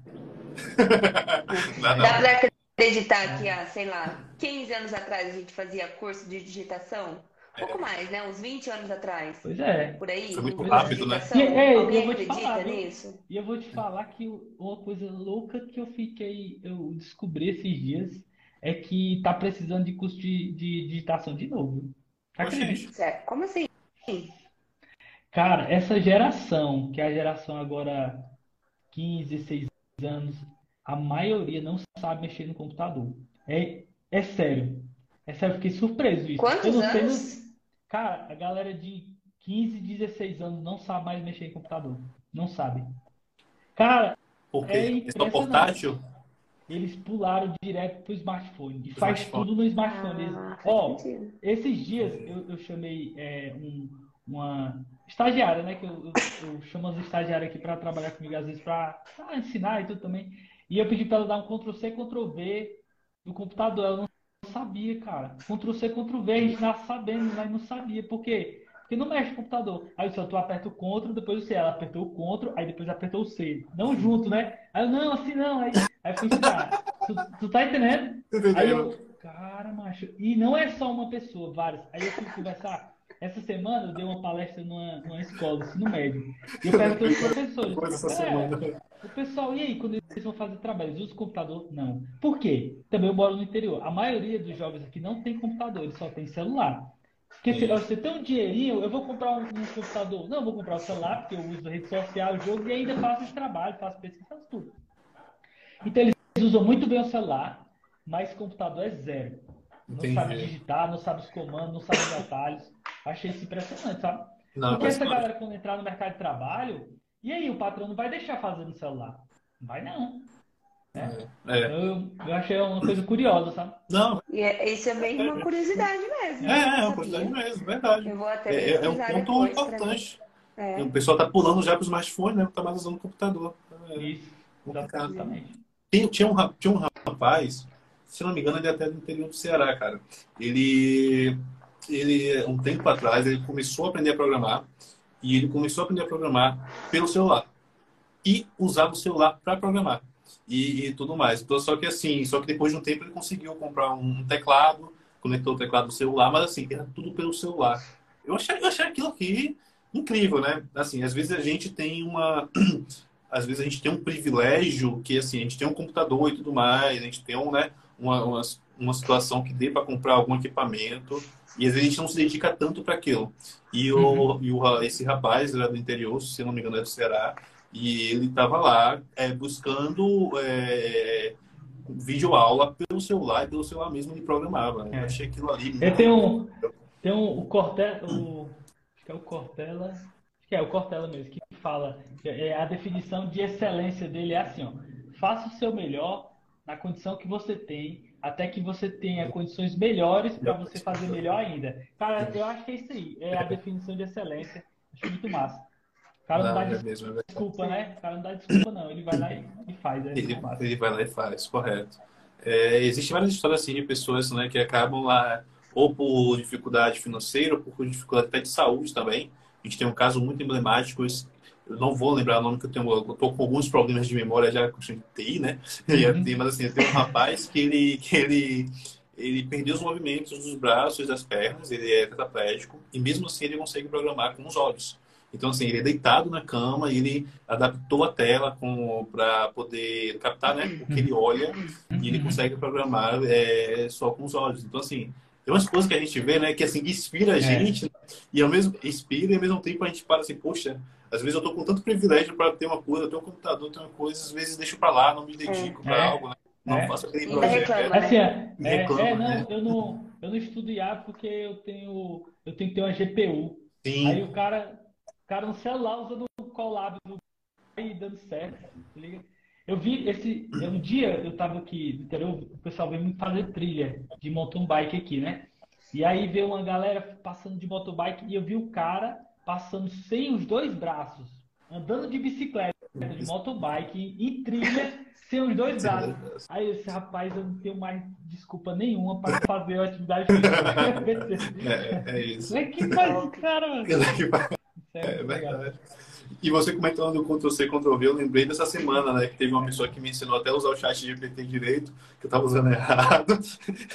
Dá *laughs* não. Dá pra acreditar que há, sei lá, 15 anos atrás a gente fazia curso de digitação? Um pouco mais, né? Uns 20 anos atrás. Pois é. Por aí. Foi muito rápido, né? E, é, eu Alguém vou te acredita falar, nisso? E eu vou te falar que uma coisa louca que eu fiquei, eu descobri esses dias é que tá precisando de curso de, de digitação de novo. Tá acredita? Como assim? Cara, essa geração, que é a geração agora 15, 16 anos, a maioria não sabe mexer no computador. É, é sério. É sério, eu fiquei surpreso isso. Eu Quantos não sei, anos? Cara, a galera de 15, 16 anos não sabe mais mexer em computador. Não sabe. Cara, Porque É é impressionante. portátil. eles pularam direto pro smartphone. E faz Smartphone. tudo no smartphone. Eles- Ah, faz Ó, sentido. esses dias eu, eu chamei é, um- uma estagiária, né? Que eu, eu, eu chamo as estagiárias aqui para trabalhar comigo às vezes para ensinar e tudo também. E eu pedi para ela dar um Ctrl C, Ctrl V no computador. Ela não sabia, cara. Ctrl C, Ctrl V, a gente nasce sabendo, mas não sabia. Por quê? Porque não mexe no computador. Aí só tu aperta o Ctrl, depois o C. Ela apertou o Ctrl, aí depois apertou o C. Não junto, né? Aí eu, não, assim não. Aí, aí eu fui ensinar. Tu, tu tá entendendo? Aí eu, cara, macho, e não é só uma pessoa, várias. Aí eu fui conversar. Essa semana eu dei uma palestra numa, numa escola, ensino médio. E eu perguntei aos professores. "É, o pessoal, e aí, quando eles vão fazer trabalho, eles usam computador? Não. Por quê? Também eu moro no interior. A maioria dos jovens aqui não tem computador, eles só tem celular. Porque se você tem um dinheirinho, eu vou comprar um, um computador. Não, eu vou comprar o celular, porque eu uso rede social, jogo, e ainda faço esse trabalho, faço pesquisa, faço tudo. Então eles usam muito bem o celular, mas computador é zero. Não sabe Entendi. digitar, não sabe os comandos, não sabe os detalhes. Achei isso impressionante, sabe? Não, Porque essa galera, quando entrar no mercado de trabalho, e aí o patrão não vai deixar fazer no celular? Não vai não. né? É. Eu, eu achei uma coisa curiosa, sabe? Não, E é- isso é bem uma curiosidade mesmo. é, é Eu uma curiosidade mesmo, verdade. Eu vou até É, é um pesquisar ponto importante. É. O pessoal tá pulando já pro smartphone, né? Não tá mais usando o computador. É Isso, exatamente. Tinha, tinha, um, tinha um rapaz, se não me engano, ele é até do interior do Ceará, cara. Ele, ele, um tempo atrás, ele começou a aprender a programar e ele começou a aprender a programar pelo celular e usava o celular para programar e, e tudo mais. Então, só que assim, só que depois de um tempo ele conseguiu comprar um teclado, conectou o teclado no celular, mas assim, era tudo pelo celular. Eu achei, eu achei aquilo aqui incrível, né? Assim, às vezes a gente tem uma *clears throat* às vezes a gente tem um privilégio que assim a gente tem um computador e tudo mais a gente tem um, né, uma, uma, uma situação que dê para comprar algum equipamento e às vezes a gente não se dedica tanto para aquilo e, o, Uhum. e o esse rapaz era do interior se não me engano é do Ceará e ele estava lá é, buscando é, vídeo aula pelo celular e pelo celular mesmo ele programava É. eu achei aquilo ali tenho um, tem um, o Cortella, o, acho que é o Cortella, acho que é o Cortella mesmo, que fala, é, a definição de excelência dele é assim, ó, faça o seu melhor na condição que você tem, até que você tenha condições melhores para você fazer melhor ainda. Cara, eu acho que é isso aí, é a definição de excelência, acho muito massa. O cara não, Não, dá é mesmo, é desculpa, né? O cara não dá desculpa, não, ele vai lá e, faz, é Ele, ele vai lá e faz, correto. É, Existem várias histórias assim de pessoas né, que acabam lá ou por dificuldade financeira ou por dificuldade até de saúde também. A gente tem um caso muito emblemático, eu não vou lembrar o nome que eu tenho, eu tô com alguns problemas de memória já com TI, né? Uhum. assim, Mas assim, tem um rapaz que ele, que ele, ele perdeu os movimentos dos braços e das pernas, ele é tetraplégico e mesmo assim ele consegue programar com os olhos. Então, assim, ele é deitado na cama e ele adaptou a tela para poder captar né, o que ele olha e ele consegue programar é, só com os olhos. Então, assim, tem umas coisas que a gente vê, né, que assim, inspira a É. gente e ao mesmo inspira e ao mesmo tempo a gente para assim, poxa, Às vezes eu tô com tanto privilégio para ter uma coisa, ter um computador, ter uma coisa, às vezes deixo para lá, não me dedico para É. algo, né? Não É. faço aquele projeto. reclama. Assim, é, Me é, reclama, é, né? não, eu não, eu não estudo IA porque eu tenho, eu tenho que ter uma GPU. Sim. Aí o cara, o cara no celular usando o Colab do e dando certo, tá? Eu vi esse, um dia eu tava aqui no interior, o pessoal veio muito fazer trilha de mountain bike aqui, né? E aí veio uma galera passando de mountain bike e eu vi o cara passando sem os dois braços, andando de bicicleta, de mountain bike, em trilha, sem os dois braços. Aí eu disse, rapaz, eu não tenho mais desculpa nenhuma para fazer a atividade física. É, é isso. É que faz esse cara? É legal. verdade. E você comentando do Ctrl-C, Ctrl-V, eu lembrei dessa semana, né? Que teve uma pessoa que me ensinou até usar o chat GPT direito, que eu tava usando *laughs* errado.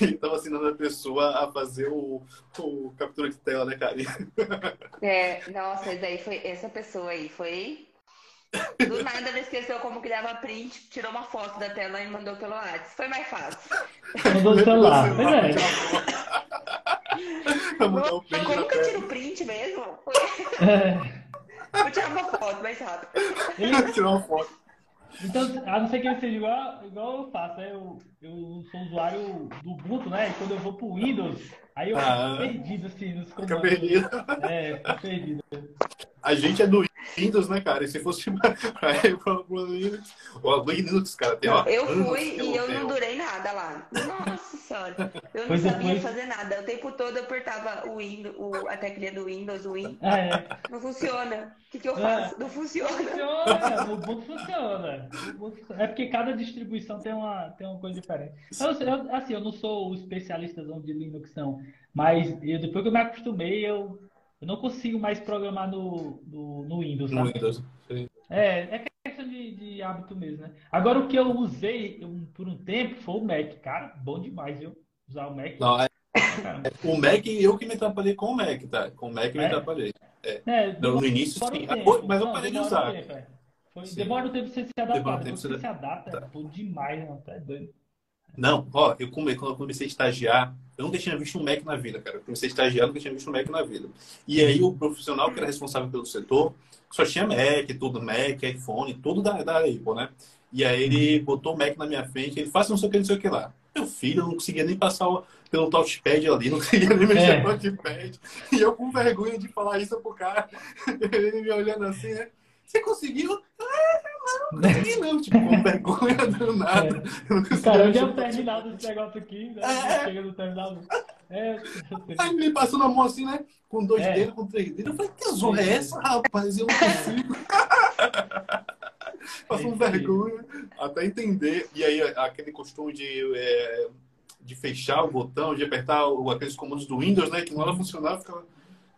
E tava ensinando a pessoa a fazer o, o captura de tela, né, cara? *laughs* É, nossa, esse aí foi, essa pessoa aí foi. Do nada ela esqueceu como que dava print, tirou uma foto da tela e mandou pelo WhatsApp. Foi mais fácil. Mandou no celular. Pois é. *laughs* Como que eu tiro print mesmo? É. Vou tirar uma foto mais rápido. Ele- Tirar uma foto. Então, a não ser que ele seja igual, igual eu faço, né? eu, eu sou usuário do Ubuntu, né? E quando eu vou pro Windows, aí eu Ah. fico perdido, assim, nos Fica comandos. perdido. É, fico perdido. A gente é do Windows, né, cara? E se fosse pra ir pro Linux, ou do Linux, cara, tem uma Eu fui e eu tenho. não durei nada lá. Senhora. Eu não Pois sabia depois- fazer nada. O tempo todo eu apertava o Windows, o, a teclinha do Windows, o Win. Ah, é. Não funciona. O que, que eu É. faço? Não funciona. Funciona, o Ubuntu funciona. O Ubuntu funciona. É porque cada distribuição tem uma, tem uma coisa diferente. Eu, eu- assim, eu não sou o especialista de Linux, não. Mas eu- depois que eu me acostumei, eu, eu não consigo mais programar no, no, no Windows, No sabe? Windows. É, é questão de, de hábito mesmo, né? Agora, o que eu usei um- por um tempo foi o Mac. Cara, bom demais, viu? Usar o Mac. Não, é- Caramba. o Mac, eu que me atrapalhei com o Mac, tá? Com o Mac eu me É? atrapalhei. É, No, no início, sim. tempo. Mas eu Não, parei de usar. tempo, é. Foi- demora um tempo pra você se adaptar. Demora um tempo você se adapta, é bom demais, não. Tá doido. Não, ó, eu come- quando eu comecei a estagiar, eu nunca tinha visto um Mac na vida, cara. Eu comecei a estagiar, nunca tinha visto um Mac na vida. E aí o profissional que era responsável pelo setor, só tinha Mac, tudo Mac, iPhone, tudo da, da Apple, né? E aí ele botou o Mac na minha frente, ele faz não sei o que, não sei o que lá. Meu filho, eu não conseguia nem passar o- pelo touchpad ali, *laughs* não conseguia nem mexer É. no touchpad. E eu com vergonha de falar isso pro cara, *laughs* ele me olhando assim, né? Você conseguiu? Ah, não, não consegui não. Tipo, com vergonha do nada. Eu não Cara, onde é mexer o terminal desse negócio aqui? Né? É. Chega no terminal. É, eu. Aí ele passou na mão assim, né? Com dois É. dedos, com três dedos. Eu falei, que zorra é essa, rapaz? Eu não consigo. *laughs* Passou um É vergonha até entender. E aí, aquele costume de, é, de fechar o botão, de apertar o- aqueles comandos do Windows, né? Que não era funcionar, ficava.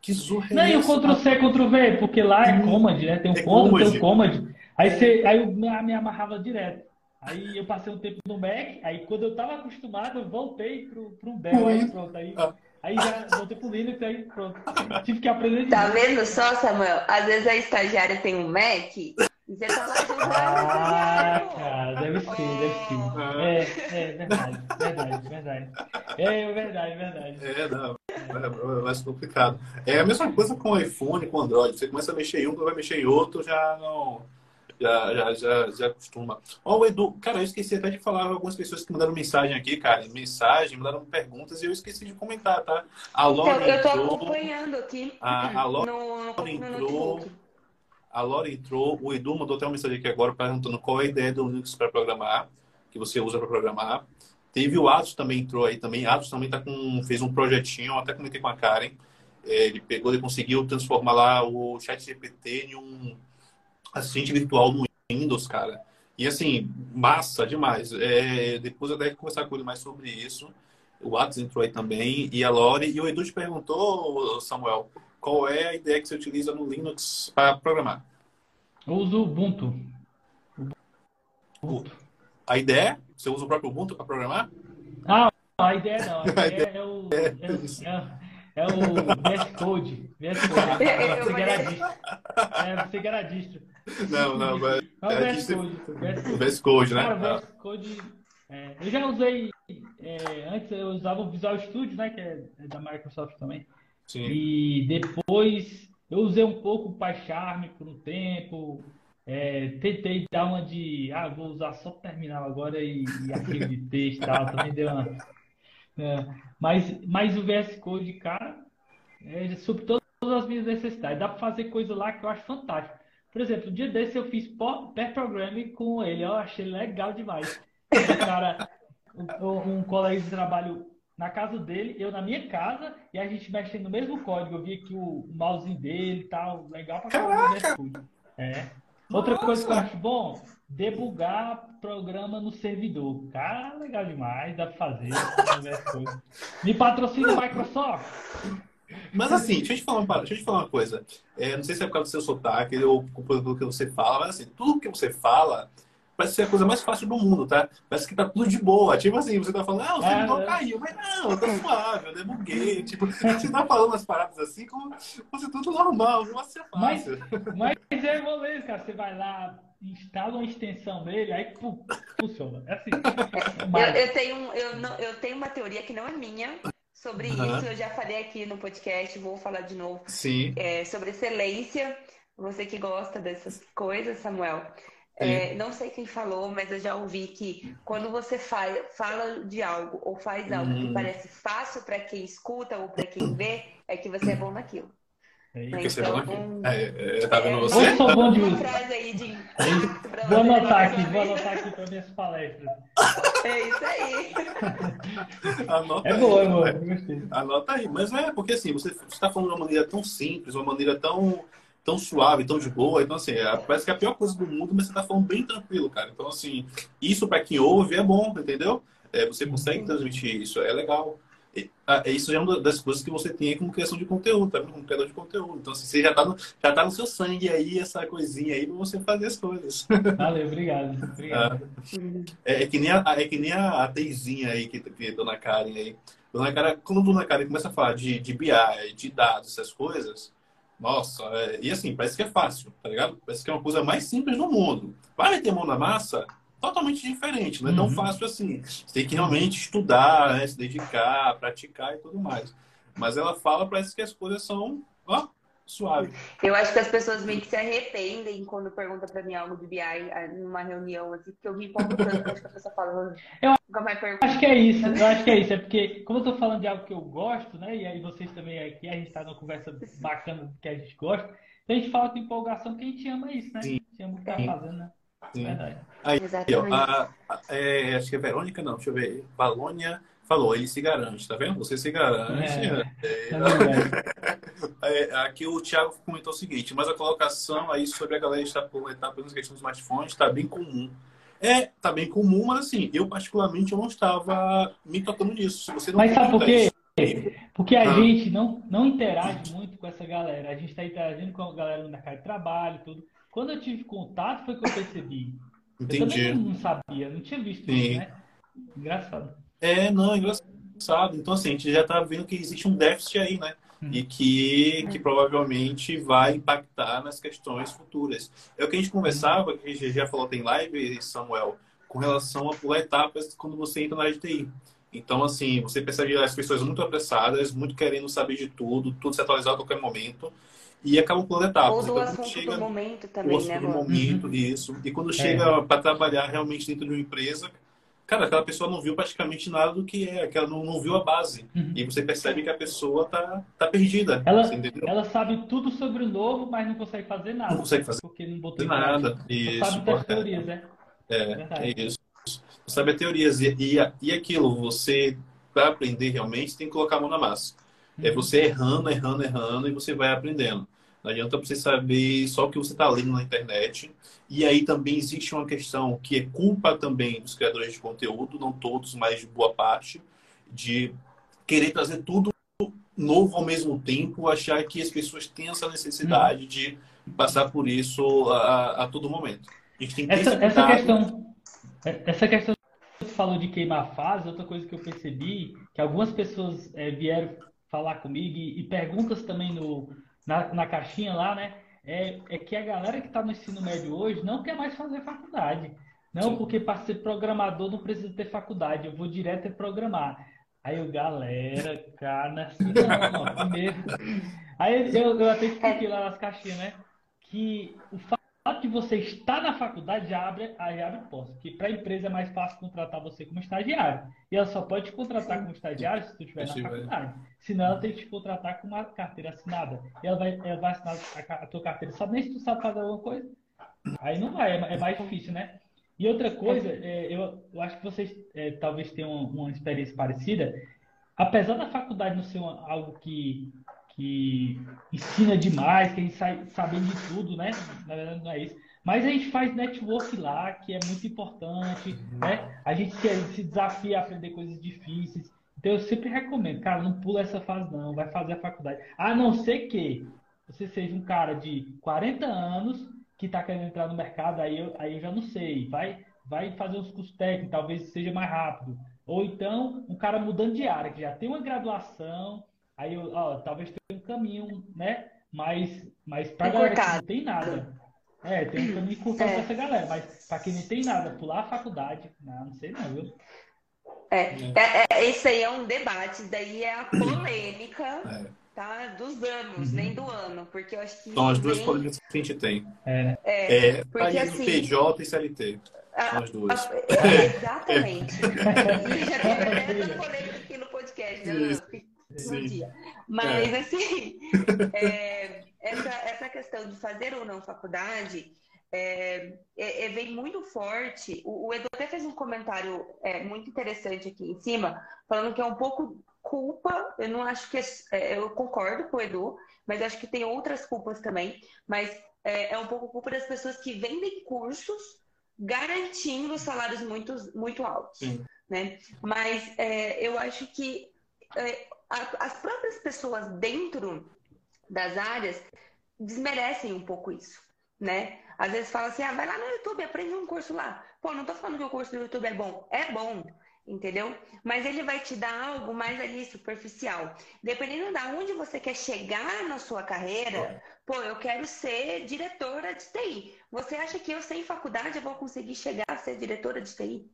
Que zorra é Não, e o essa? Ctrl C, Ctrl V, porque lá é command, né? Tem o É Ctrl, tem command. o command. Aí, você, aí eu me me amarrava direto. Aí eu passei um tempo no Mac, aí quando eu tava acostumado, eu voltei pro, pro Dell, aí pronto. Aí, Ah. aí já voltei pro Linux, aí pronto. Tive que aprender de Tá vendo só, Samuel? Às vezes a estagiária tem um Mac e você tá lá Ah, estagiária. cara, deve ser, deve ser. Ah. É, é verdade, verdade, verdade. É verdade, verdade. É, não. É mais complicado. É a mesma coisa com o iPhone, com o Android. Você começa a mexer em um, vai mexer em outro, já não. Já, já, já, já acostuma. Ó, o Edu, cara, eu esqueci até de falar algumas pessoas que mandaram mensagem aqui, cara. Mensagem, mandaram perguntas e eu esqueci de comentar, tá? A Então, Laura eu tô entrou. acompanhando aqui A, a Laura no, entrou. A Laura entrou, o Edu mandou até uma mensagem aqui agora perguntando qual é a ideia do Linux para programar, que você usa para programar. Teve o Atos também entrou aí também. Atos também tá com, fez um projetinho, até comentei com a Karen. É, Ele pegou, ele conseguiu transformar lá o chat GPT em um assistente virtual no Windows, cara. E assim, massa demais. É, depois eu devo conversar com ele mais sobre isso. O Atos entrou aí também, e a Lore. E o Edu te perguntou, Samuel, qual é a ideia que você utiliza no Linux para programar? Eu uso o Ubuntu. Ubuntu. A ideia? Você usa o próprio Ubuntu para programar? Ah, a ideia não. A *laughs* A ideia é o, é, o- é, é o VS Code. VS Code. *laughs* É, era distro. Não, não, mas É o É, VS distro- Code. VS o. VS Code, né? Cara, o VS Code. é, eu já usei. é, antes eu usava o Visual Studio, né? Que é, é da Microsoft também. Sim. E depois eu usei um pouco o PyCharm por um tempo, é, tentei dar uma de, ah, vou usar só terminal agora e, e arquivo de texto e tal, também deu uma. É, mas, mas o VS Code, cara, é sobre todas as minhas necessidades. Dá para fazer coisa lá que eu acho fantástico. Por exemplo, um dia desse eu fiz pair programming com ele, eu achei legal demais. O cara, um, um colega de trabalho na casa dele, eu na minha casa, e a gente mexendo no mesmo código. Eu vi aqui o mouse dele e tal, legal pra caramba. É. Outra Nossa. coisa que eu acho bom, debugar programa no servidor. Cara, legal demais, dá pra fazer. *laughs* Me patrocina Microsoft. Mas assim, deixa eu te falar uma, deixa eu te falar uma coisa. É, não sei se é por causa do seu sotaque ou pelo que você fala, mas assim, tudo que você fala parece ser a coisa mais fácil do mundo, tá? Parece que tá tudo de boa. Tipo assim, você tá falando, ah, o servidor é, caiu, mas não, tá suave, eu debuguei. Tipo, você tá falando as paradas assim como se fosse tudo normal, não vai ser fácil. Mas, mas é moleza, cara. Você vai lá, instala uma extensão dele, aí pum, funciona. É assim. *laughs* Mas... Eu, eu, tenho, eu, não, eu tenho uma teoria que não é minha, sobre uhum. isso. Eu já falei aqui no podcast, vou falar de novo. Sim. É, sobre excelência. Você que gosta dessas coisas, Samuel. É, não sei quem falou, mas eu já ouvi que quando você faz, fala de algo ou faz algo hum. que parece fácil para quem escuta ou para quem vê, é que você é bom naquilo. É então, um... é, é, tá vendo você? Eu sou bom de uso. Aí de... Vou anotar aqui, vou anotar aqui para minhas palestras. É isso aí. Anota é aí, boa, é boa. Anota aí. Mas é, porque assim, você está falando de uma maneira tão simples, uma maneira tão tão suave, tão de boa. Então, assim, é, parece que é a pior coisa do mundo, mas você tá falando bem tranquilo, cara. Então, assim, isso para quem ouve é bom, entendeu? É, você consegue uhum. transmitir isso, é legal. Ah, isso é uma das coisas que você tem como criação de conteúdo, tá? como criador de conteúdo. Então, assim, você já tá, no, já tá no seu sangue aí, essa coisinha aí, pra você fazer as coisas. *laughs* Valeu, obrigado. obrigado. É, é, que nem a, é que nem a, a Teizinha aí, que, que Dona Karen aí. Dona Karen, quando a Dona Karen começa a falar de, de BI, de dados, essas coisas, nossa, é, e assim, parece que é fácil, tá ligado? Parece que é uma coisa mais simples do mundo. Vai meter mão na massa, totalmente diferente, não é tão uhum. fácil assim. Você tem que realmente estudar, né, se dedicar, praticar e tudo mais. Mas ela fala, parece que as coisas são, ó, suave. Eu acho que as pessoas meio que se arrependem quando perguntam para mim algo de BI numa reunião, assim, porque eu me empolgo tanto, acho que a pessoa fala, eu acho que é isso, eu acho que é isso, é porque, como eu tô falando de algo que eu gosto, né, e aí vocês também aqui, a gente tá numa conversa bacana que a gente gosta, a gente fala com empolgação que a gente ama isso, né? Sim. A gente ama o que tá fazendo, né? Sim. Verdade. Aí, ó, a, a, é, acho que é Verônica, não, deixa eu ver, Valônia falou, ele se garante, tá vendo? Você se garante. É, é, *laughs* é, aqui o Thiago comentou o seguinte, mas a colocação aí sobre a galera estar por etapas nas questões do smartphone está bem comum. É, tá bem comum, mas assim, eu particularmente eu não estava me tocando nisso. Se você não mas sabe por quê? Isso, porque a ah. gente não, não interage muito com essa galera. A gente está interagindo com a galera no mercado de trabalho tudo. Quando eu tive contato, foi que eu percebi. Entendi. Eu também não sabia, não tinha visto Sim. isso, né? Engraçado. É, não, é engraçado. Então, assim, a gente já está vendo que existe um déficit aí, né? Hum. E que, que provavelmente vai impactar nas questões futuras. É o que a gente conversava, que a gente já falou, tem live, Samuel, com relação a pular etapas quando você entra na área de TI. Então, assim, você percebe as pessoas muito apressadas, muito querendo saber de tudo, tudo se atualizar a qualquer momento, e acabam pulando etapas. Ou do então, assunto chega, do momento também, né? do momento, uhum. isso. E quando é. chega para trabalhar realmente dentro de uma empresa, cara, aquela pessoa não viu praticamente nada do que é, que ela não, não viu a base. Uhum. E você percebe que a pessoa tá, tá perdida. Ela, ela sabe tudo sobre o novo, mas não consegue fazer nada. Não consegue fazer porque não botou nada. Isso, não sabe das teorias, né? É, é, é isso. Não sabe as teorias. E, e, e aquilo, você, para aprender realmente, tem que colocar a mão na massa. É uhum. É você errando, errando, errando, e você vai aprendendo. Não adianta você saber só o que você está lendo na internet. E aí também existe uma questão que é culpa também dos criadores de conteúdo, não todos, mas de boa parte, de querer trazer tudo novo ao mesmo tempo, achar que as pessoas têm essa necessidade de passar por isso a, a todo momento. A gente tem que essa, essa questão, essa questão que você falou de queimar fase, outra coisa que eu percebi, que algumas pessoas é, vieram falar comigo e, e perguntas também no, na, na caixinha lá, né? É, é que a galera que está no ensino médio hoje não quer mais fazer faculdade. Não, Sim. porque para ser programador não precisa ter faculdade, eu vou direto é programar. Aí eu, galera, cara, assim não, ó, primeiro. Aí eu, eu até expliquei lá nas caixinhas, né? Que o fato de você estar na faculdade já abre, já abre portas. Porque para a empresa é mais fácil contratar você como estagiário. E ela só pode te contratar como estagiário se tu estiver na faculdade. Senão ela tem que te contratar com uma carteira assinada. E ela vai, ela vai assinar a, a tua carteira. Sabe nem se tu sabe fazer alguma coisa. Aí não vai, é, é mais difícil, né? E outra coisa, é, eu, eu, acho que vocês é, talvez tenham uma, uma, experiência parecida. Apesar da faculdade não ser uma, algo que, que ensina demais, que a gente sai sabendo de tudo, né? Na verdade, não é isso. Mas a gente faz network lá, que é muito importante, né? A gente se, se desafia a aprender coisas difíceis. Então eu sempre recomendo, cara, não pula essa fase não, vai fazer a faculdade. A não ser que você seja um cara de 40 anos que está querendo entrar no mercado, aí eu, aí eu já não sei. Vai, vai fazer uns cursos técnicos, talvez seja mais rápido. Ou então, um cara mudando de área, que já tem uma graduação, aí eu, ó, talvez tenha um caminho, né? Mas, mas para galera que não tem nada. É, tem um caminho curto é. para essa galera, mas para quem não tem nada, pular a faculdade, não, não sei não, viu? É, é, é, esse aí é um debate, daí é a polêmica. É tá? Dos anos, uhum. nem do ano, porque eu acho que. São as duas polêmicas que a gente tem. É, é, é porque assim. PJ e CLT. São as duas. A, é, exatamente. *laughs* e já teve essa polêmica aqui no podcast, né? Um dia. Mas, é. assim, *laughs* é, essa, essa questão de fazer ou não faculdade é, é, é, vem muito forte. O, o, Edu até fez um comentário é, muito interessante aqui em cima, falando que é um pouco culpa, eu não acho que. É, é, eu concordo com o Edu, mas acho que tem outras culpas também. Mas é, é um pouco culpa das pessoas que vendem cursos garantindo salários muito, muito altos. Sim. Né? Mas é, eu acho que é, as próprias pessoas dentro das áreas desmerecem um pouco isso. Né? Às vezes fala assim, ah, vai lá no YouTube, aprende um curso lá. Pô, não tô falando que o curso do YouTube é bom. É bom entendeu? Mas ele vai te dar algo mais ali superficial. Dependendo de onde você quer chegar na sua carreira, pô, eu quero ser diretora de TI. Você acha que eu sem faculdade eu vou conseguir chegar a ser diretora de TI?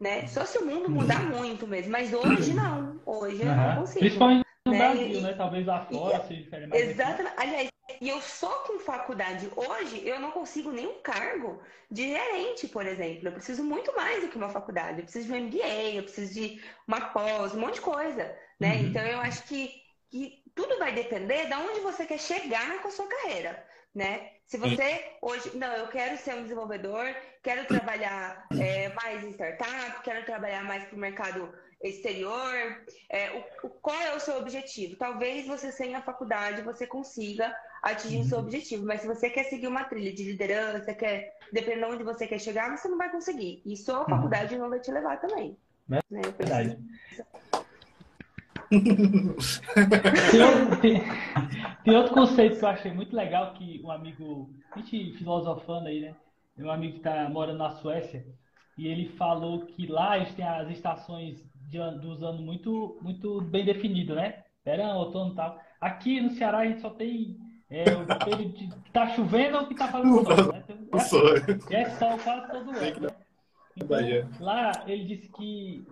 Né? Só se o mundo mudar muito mesmo, mas hoje não. Hoje eu não consigo. Principalmente no né? Brasil, né? Talvez lá fora e, seja diferente. Exatamente. Aliás, e eu só com faculdade hoje, eu não consigo nenhum cargo de gerente, por exemplo. Eu preciso muito mais do que uma faculdade. Eu preciso de um MBA, eu preciso de uma pós, um monte de coisa, né? Uhum. Então, eu acho que, que tudo vai depender de onde você quer chegar com a sua carreira, né? Se você hoje, não, eu quero ser um desenvolvedor, quero trabalhar é, mais em startup, quero trabalhar mais para o mercado exterior, é, o, o, qual é o seu objetivo? Talvez você sem a faculdade você consiga atingir o seu uhum. objetivo, mas se você quer seguir uma trilha de liderança, quer dependendo de onde você quer chegar, você não vai conseguir. E só a uhum. faculdade não vai te levar também. É né? Verdade. Tem, outro, tem, tem, outro conceito que eu achei muito legal que um amigo, a gente filosofando aí, né? Meu amigo que está morando na Suécia, e ele falou que lá eles têm as estações de, dos anos muito, muito bem definido, né? Verão, outono e tal. Aqui no Ceará a gente só tem é, o período de tá chovendo ou que tá fazendo sol, né? Tem, é, sol. é sol quase todo ano, né? Então, lá ele disse que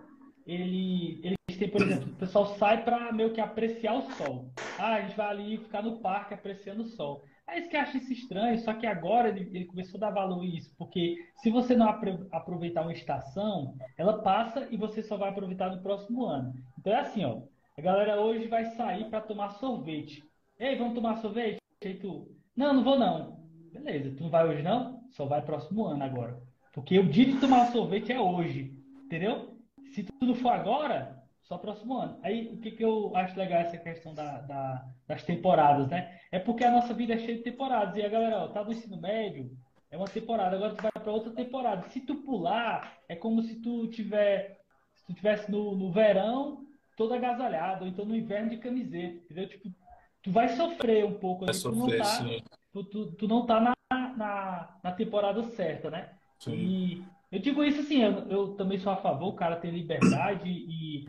ele, eles têm, por exemplo, o pessoal sai para meio que apreciar o sol. Ah, a gente vai ali ficar no parque apreciando o sol. É isso que eu acho isso estranho, só que agora ele, ele, começou a dar valor a isso, porque se você não aproveitar uma estação, ela passa e você só vai aproveitar no próximo ano. Então é assim, ó, a galera hoje vai sair para tomar sorvete. Ei, vamos tomar sorvete? Aí tu, não, não vou não. Beleza, tu não vai hoje não? Só vai próximo ano agora. Porque o dia de tomar sorvete é hoje, entendeu? Se tu não for agora, só próximo ano. Aí, o que, que eu acho legal essa questão da, da, das temporadas, né? É porque a nossa vida é cheia de temporadas. E a galera, ó, tá no ensino médio, é uma temporada, agora tu vai para outra temporada. Se tu pular, é como se tu tiver, se tu tivesse no, no verão todo agasalhado, ou então no inverno de camiseta, entendeu? Tipo, tu vai sofrer um pouco. Vai sofrer, tu, não tá, tu, tu, tu, não tá na, na, na temporada certa, né? Sim. E eu digo isso assim, eu, eu, também sou a favor, o cara ter liberdade e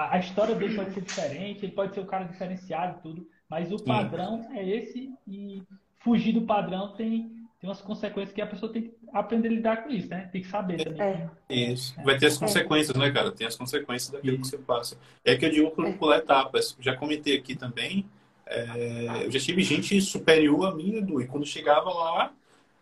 a, a, história dele pode ser diferente, ele pode ser um cara diferenciado e tudo, mas o padrão é esse e fugir do padrão tem, tem umas consequências que a pessoa tem que aprender a lidar com isso, né? Tem que saber também. É. Isso. Vai ter as consequências, né, cara? Tem as consequências daquilo que você passa. É que eu digo por, pular etapas. Já comentei aqui também. É, eu já tive gente superior a mim, Edu, e quando chegava lá,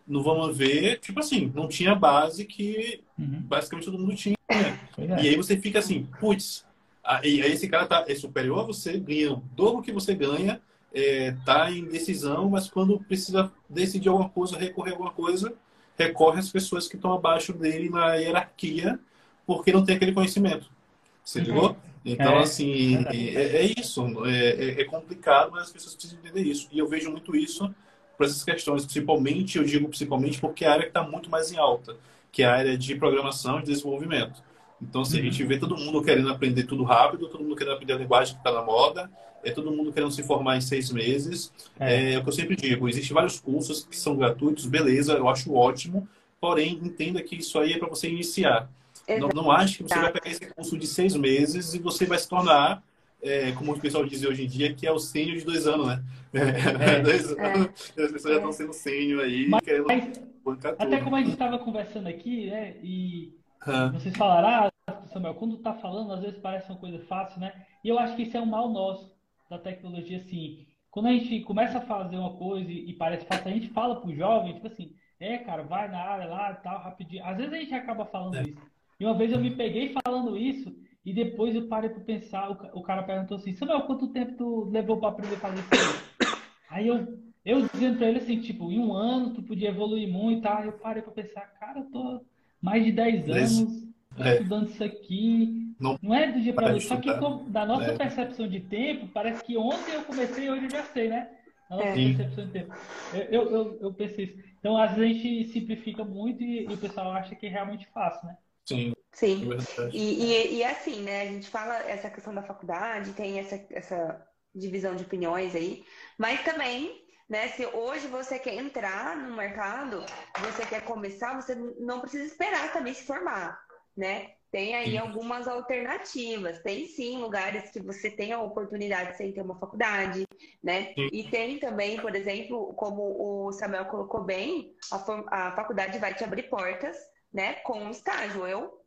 no Vamos Ver, tipo assim, não tinha base que uhum. basicamente todo mundo tinha. Né? E aí você fica assim, putz, aí esse cara tá, é superior a você, ganha o dobro que você ganha, é, tá em decisão, mas quando precisa decidir alguma coisa, recorrer a alguma coisa, recorre às pessoas que estão abaixo dele na hierarquia, porque não tem aquele conhecimento. Você ligou? Uhum. Então, é, assim, é, é isso. É, é, é, complicado, mas as pessoas precisam entender isso. E eu vejo muito isso para essas questões, principalmente, eu digo principalmente porque é a área que está muito mais em alta, que é a área de programação e desenvolvimento. Então, se assim, uhum. a gente vê todo mundo querendo aprender tudo rápido, todo mundo querendo aprender a linguagem que está na moda, é todo mundo querendo se formar em seis meses. É. é o que eu sempre digo: existem vários cursos que são gratuitos, beleza, eu acho ótimo, porém, entenda que isso aí é para você iniciar. Não, não acho que você vai pegar esse curso de seis meses e você vai se tornar, é, como o pessoal diz hoje em dia, que é o sênior de dois anos, né? É, *laughs* dois é. anos, as pessoas já estão sendo sênior aí, Mas, Até como a gente estava conversando aqui, né? E vocês falaram, ah, Samuel, quando tá falando, às vezes parece uma coisa fácil, né? E eu acho que isso é um mal nosso da tecnologia, assim. Quando a gente começa a fazer uma coisa e parece fácil, a gente fala pro jovem, tipo assim, é, cara, vai na área lá e tal, rapidinho. Às vezes a gente acaba falando é. isso. E uma vez eu me peguei falando isso e depois eu parei para pensar, o, cara perguntou assim, Samuel, quanto tempo tu levou para aprender a fazer isso? Aí *coughs* eu, eu dizendo para ele assim, tipo, em um ano tu podia evoluir muito, tá? Eu parei para pensar, cara, eu tô mais de 10 anos é. estudando isso aqui. Não, não é do dia para noite. Só que da nossa é. percepção de tempo, parece que ontem eu comecei e hoje eu já sei, né? Da nossa é. percepção de tempo. Eu, eu, eu, eu, pensei isso. Então, às vezes a gente simplifica muito e, e o pessoal acha que é realmente fácil, né? Sim. Sim. É e, e, e, assim, né? A gente fala essa questão da faculdade, tem essa, essa divisão de opiniões aí, mas também né? Se hoje você quer entrar no mercado, você quer começar, você não precisa esperar também se formar, né? Tem aí sim. algumas alternativas. Tem sim lugares que você tem a oportunidade sem ter uma faculdade, né? Sim. E tem também, por exemplo, como o Samuel colocou bem, a, faculdade vai te abrir portas, né? Com um estágio. Eu,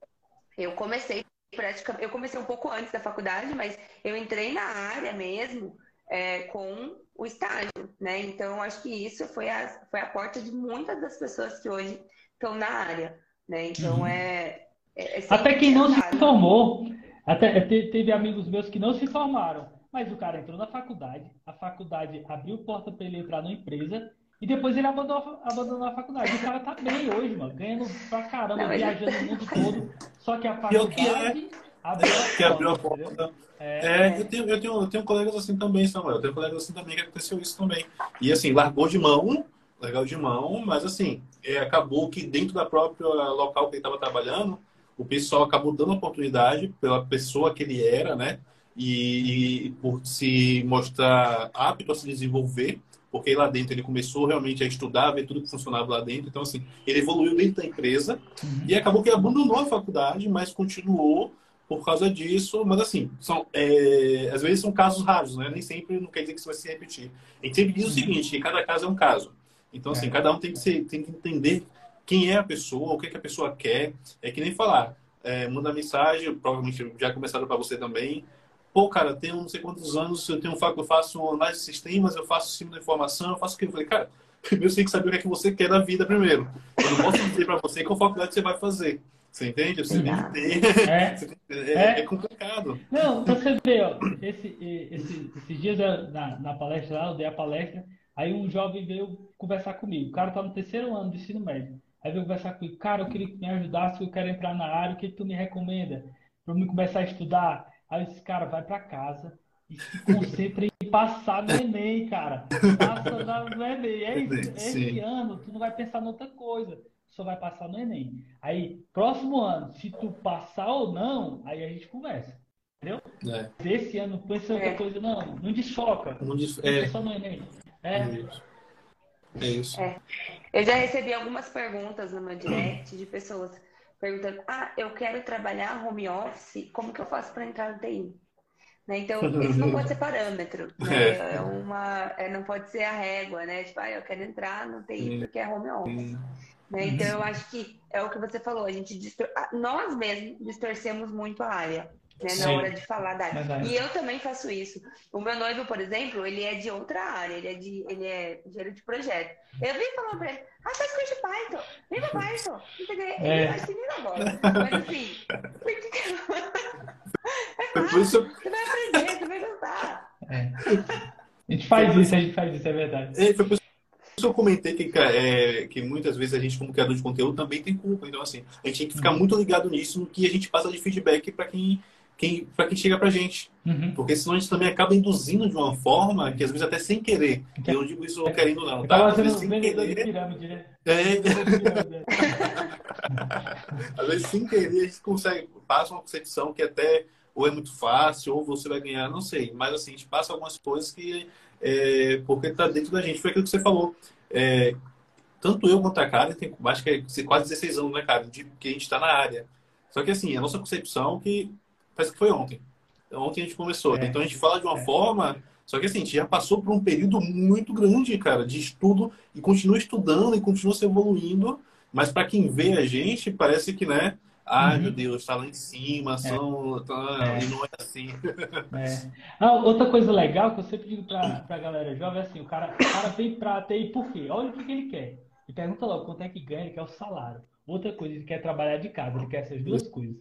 eu comecei praticamente, eu comecei um pouco antes da faculdade, mas eu entrei na área mesmo é, com o estágio, né? Então, acho que isso foi a, foi a porta de muitas das pessoas que hoje estão na área, né? Então, uhum. é, é, é Até quem não se formou, até teve amigos meus que não se formaram, mas o cara entrou na faculdade, a faculdade abriu porta para ele entrar numa empresa e depois ele abandonou, abandonou a faculdade. O cara tá bem hoje, mano, ganhando pra caramba, não, viajando o mundo todo. Só que a faculdade abriu a que abriu a porta. É, é, eu, tenho, eu, tenho, eu tenho colegas assim também, Samuel. Eu tenho colegas assim também que aconteceu isso também. E assim, largou de mão, legal de mão, mas assim, é, acabou que dentro da própria local que ele estava trabalhando, o pessoal acabou dando oportunidade pela pessoa que ele era, né? E, e por se mostrar apto a se desenvolver, porque lá dentro ele começou realmente a estudar, ver tudo que funcionava lá dentro. Então, assim, ele evoluiu dentro da empresa uhum. e acabou que abandonou a faculdade, mas continuou por causa disso, mas assim, são, é, às vezes são casos raros, né? Nem sempre não quer dizer que isso vai se repetir. A gente sempre diz o seguinte, que cada caso é um caso. Então, assim, é. cada um tem que, ser, tem que entender quem é a pessoa, o que, é que a pessoa quer. É que nem falar, é, manda mensagem, provavelmente já começaram para você também. Pô, cara, tenho não sei quantos anos, eu tenho eu faço análise de sistemas, eu faço cima da informação, eu faço o que? Eu falei, cara, primeiro você tem que saber o que é que você quer da vida primeiro. Eu não posso dizer para você qual faculdade você vai fazer. Você entende? *laughs* Você tem que ter. É, é, é, é complicado. Não, você vê, ó, esse, esse, esses dias na, na palestra lá, eu dei a palestra, aí um jovem veio conversar comigo. O cara tá no terceiro ano do ensino médio. Aí veio conversar comigo, cara, eu queria que me ajudasse, eu quero entrar na área, o que, que tu me recomenda? Para me começar a estudar? Aí eu disse, cara, vai para casa e se concentra em passar no Enem, cara. Passa no Enem. É isso. Esse ano tu não vai pensar em outra coisa só vai passar no Enem. Aí, próximo ano, se tu passar ou não, aí a gente conversa. Entendeu? É. Esse ano, pensa outra é. coisa, não, não desfoca. Não des... É. só no Enem. É. é isso. É isso. É. Eu já recebi algumas perguntas no meu direct de pessoas perguntando: ah, eu quero trabalhar home office, como que eu faço para entrar no TI? Né? Então, isso não pode ser parâmetro. *laughs* Né? É. é uma, é, não pode ser a régua, né? Tipo, ah, eu quero entrar no TI porque é home office. Né? Então, eu acho que é o que você falou, a gente distor... nós mesmos distorcemos muito a área. Né, na hora de falar da área. E eu também faço isso. O meu noivo, por exemplo, ele é de outra área, ele é de ele é engenheiro de projeto. Eu vim falando pra ele, ah, faz curso de Python, vem pra Python. Entendeu? É. Ele vai ensinar agora. Mas assim, *laughs* é fácil, você vai aprender, você vai gostar. É. A gente faz isso, a gente faz isso, é verdade. É, foi por isso que eu comentei que, é, que muitas vezes a gente, como criador de conteúdo, também tem culpa. Então, assim, a gente tem que ficar uhum. muito ligado nisso, no que a gente passa de feedback para quem, quem, pra quem chega pra gente. Uhum. Porque senão a gente também acaba induzindo de uma forma que, às vezes, até sem querer. Eu não digo isso querendo, não. Tá? Às vezes, sem querer. Pirâmide, né? É. *laughs* às vezes, sem querer, a gente consegue, passa uma concepção que até ou é muito fácil, ou você vai ganhar, não sei. Mas assim, a gente passa algumas coisas que é, porque está dentro da gente. Foi aquilo que você falou. É, tanto eu quanto a Karen, tem acho que é quase 16 anos, né, cara, de que a gente está na área. Só que assim, a nossa concepção que parece que foi ontem. Ontem a gente começou. É. Então a gente fala de uma é. forma. Só que assim, a gente já passou por um período muito grande, cara, de estudo e continua estudando e continua se evoluindo. Mas para quem vê a gente, parece que, né, Ai, uhum. meu Deus, está lá em cima, é. são, tá, é. e não é assim. *laughs* É. Ah, outra coisa legal que eu sempre digo para a galera jovem é assim, o cara, o cara vem para TI por quê? Olha o que, que ele quer. E pergunta logo quanto é que ganha, ele quer o salário. Outra coisa, ele quer trabalhar de casa, ele quer essas duas coisas.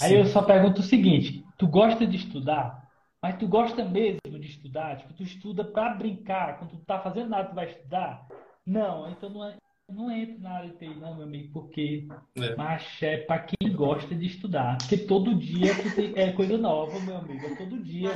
Aí eu só pergunto o seguinte, tu gosta de estudar? Mas tu gosta mesmo de estudar? Tipo, tu estuda para brincar, quando tu tá fazendo nada, tu vai estudar? Não, então não é, não entro na área de TI, não, meu amigo, porque é. mas é para quem gosta de estudar. Porque todo dia tem, é coisa nova, meu amigo. É todo dia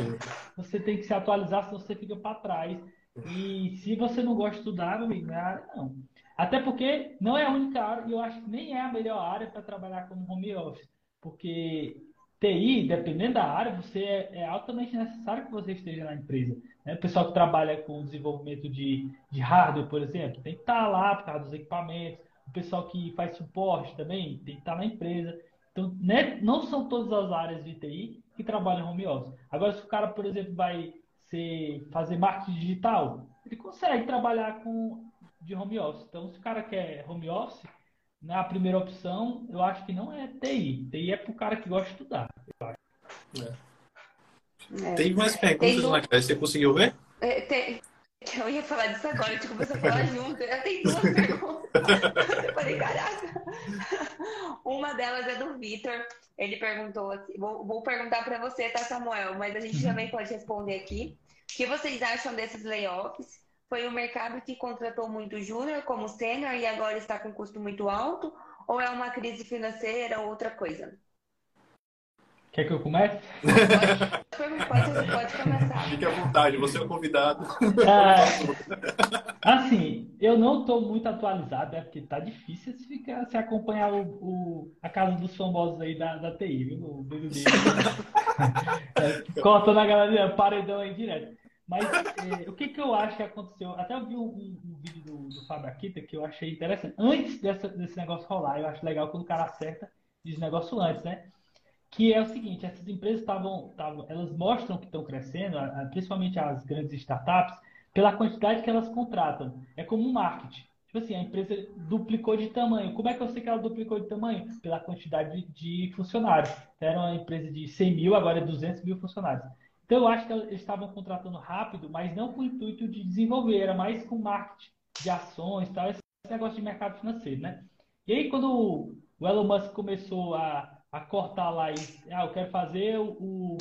você tem que se atualizar, senão você fica para trás. E se você não gosta de estudar, meu amigo, não é área, não. Até porque não é a única área, e eu acho que nem é a melhor área para trabalhar como home office. Porque TI, dependendo da área, você é, é altamente necessário que você esteja na empresa. Né? O pessoal que trabalha com desenvolvimento de, de hardware, por exemplo, tem que estar lá por causa dos equipamentos. O pessoal que faz suporte também tem que estar na empresa. Então, né? não são todas as áreas de TI que trabalham home office. Agora, se o cara, por exemplo, vai ser, fazer marketing digital, ele consegue trabalhar com de home office. Então, se o cara quer home office, na primeira opção, eu acho que não é TI. TI é para o cara que gosta de estudar. É. É. Tem mais perguntas, tem... Naquela? Você conseguiu ver? É, tem... Eu ia falar disso agora, a gente começou a falar *laughs* junto. Eu tenho duas perguntas. Eu falei, caraca. Uma delas é do Vitor. Ele perguntou assim: vou, vou perguntar para você, tá, Samuel? Mas a gente uhum. também pode responder aqui. O que vocês acham desses layoffs? Foi o mercado que contratou muito júnior como sênior e agora está com custo muito alto? Ou é uma crise financeira ou outra coisa? Quer que eu comece? Pode, pode, pode começar. Fique à vontade, você é o convidado. É, assim, eu não estou muito atualizado, é porque tá difícil se, ficar, se acompanhar o, o, a casa dos famosos aí da, da TI, viu? O BBB. *laughs* é, cortando a galera, paredão aí direto. Mas é, o que, que eu acho que aconteceu? Até eu vi um, um, um vídeo do, do Fábio Akita que eu achei interessante. Antes dessa, desse negócio rolar, eu acho legal quando o cara acerta diz negócio antes, né? Que é o seguinte, essas empresas estavam, elas mostram que estão crescendo, principalmente as grandes startups, pela quantidade que elas contratam. É como um marketing. Tipo assim, a empresa duplicou de tamanho. Como é que eu sei que ela duplicou de tamanho? Pela quantidade de, funcionários. Era uma empresa de 100 mil, agora é 200 mil funcionários. Então, eu acho que eles estavam contratando rápido, mas não com o intuito de desenvolver, era mais com marketing de ações, tal, esse negócio de mercado financeiro, né? E aí, quando o Elon Musk começou a, a cortar lá e, ah, eu quero fazer o,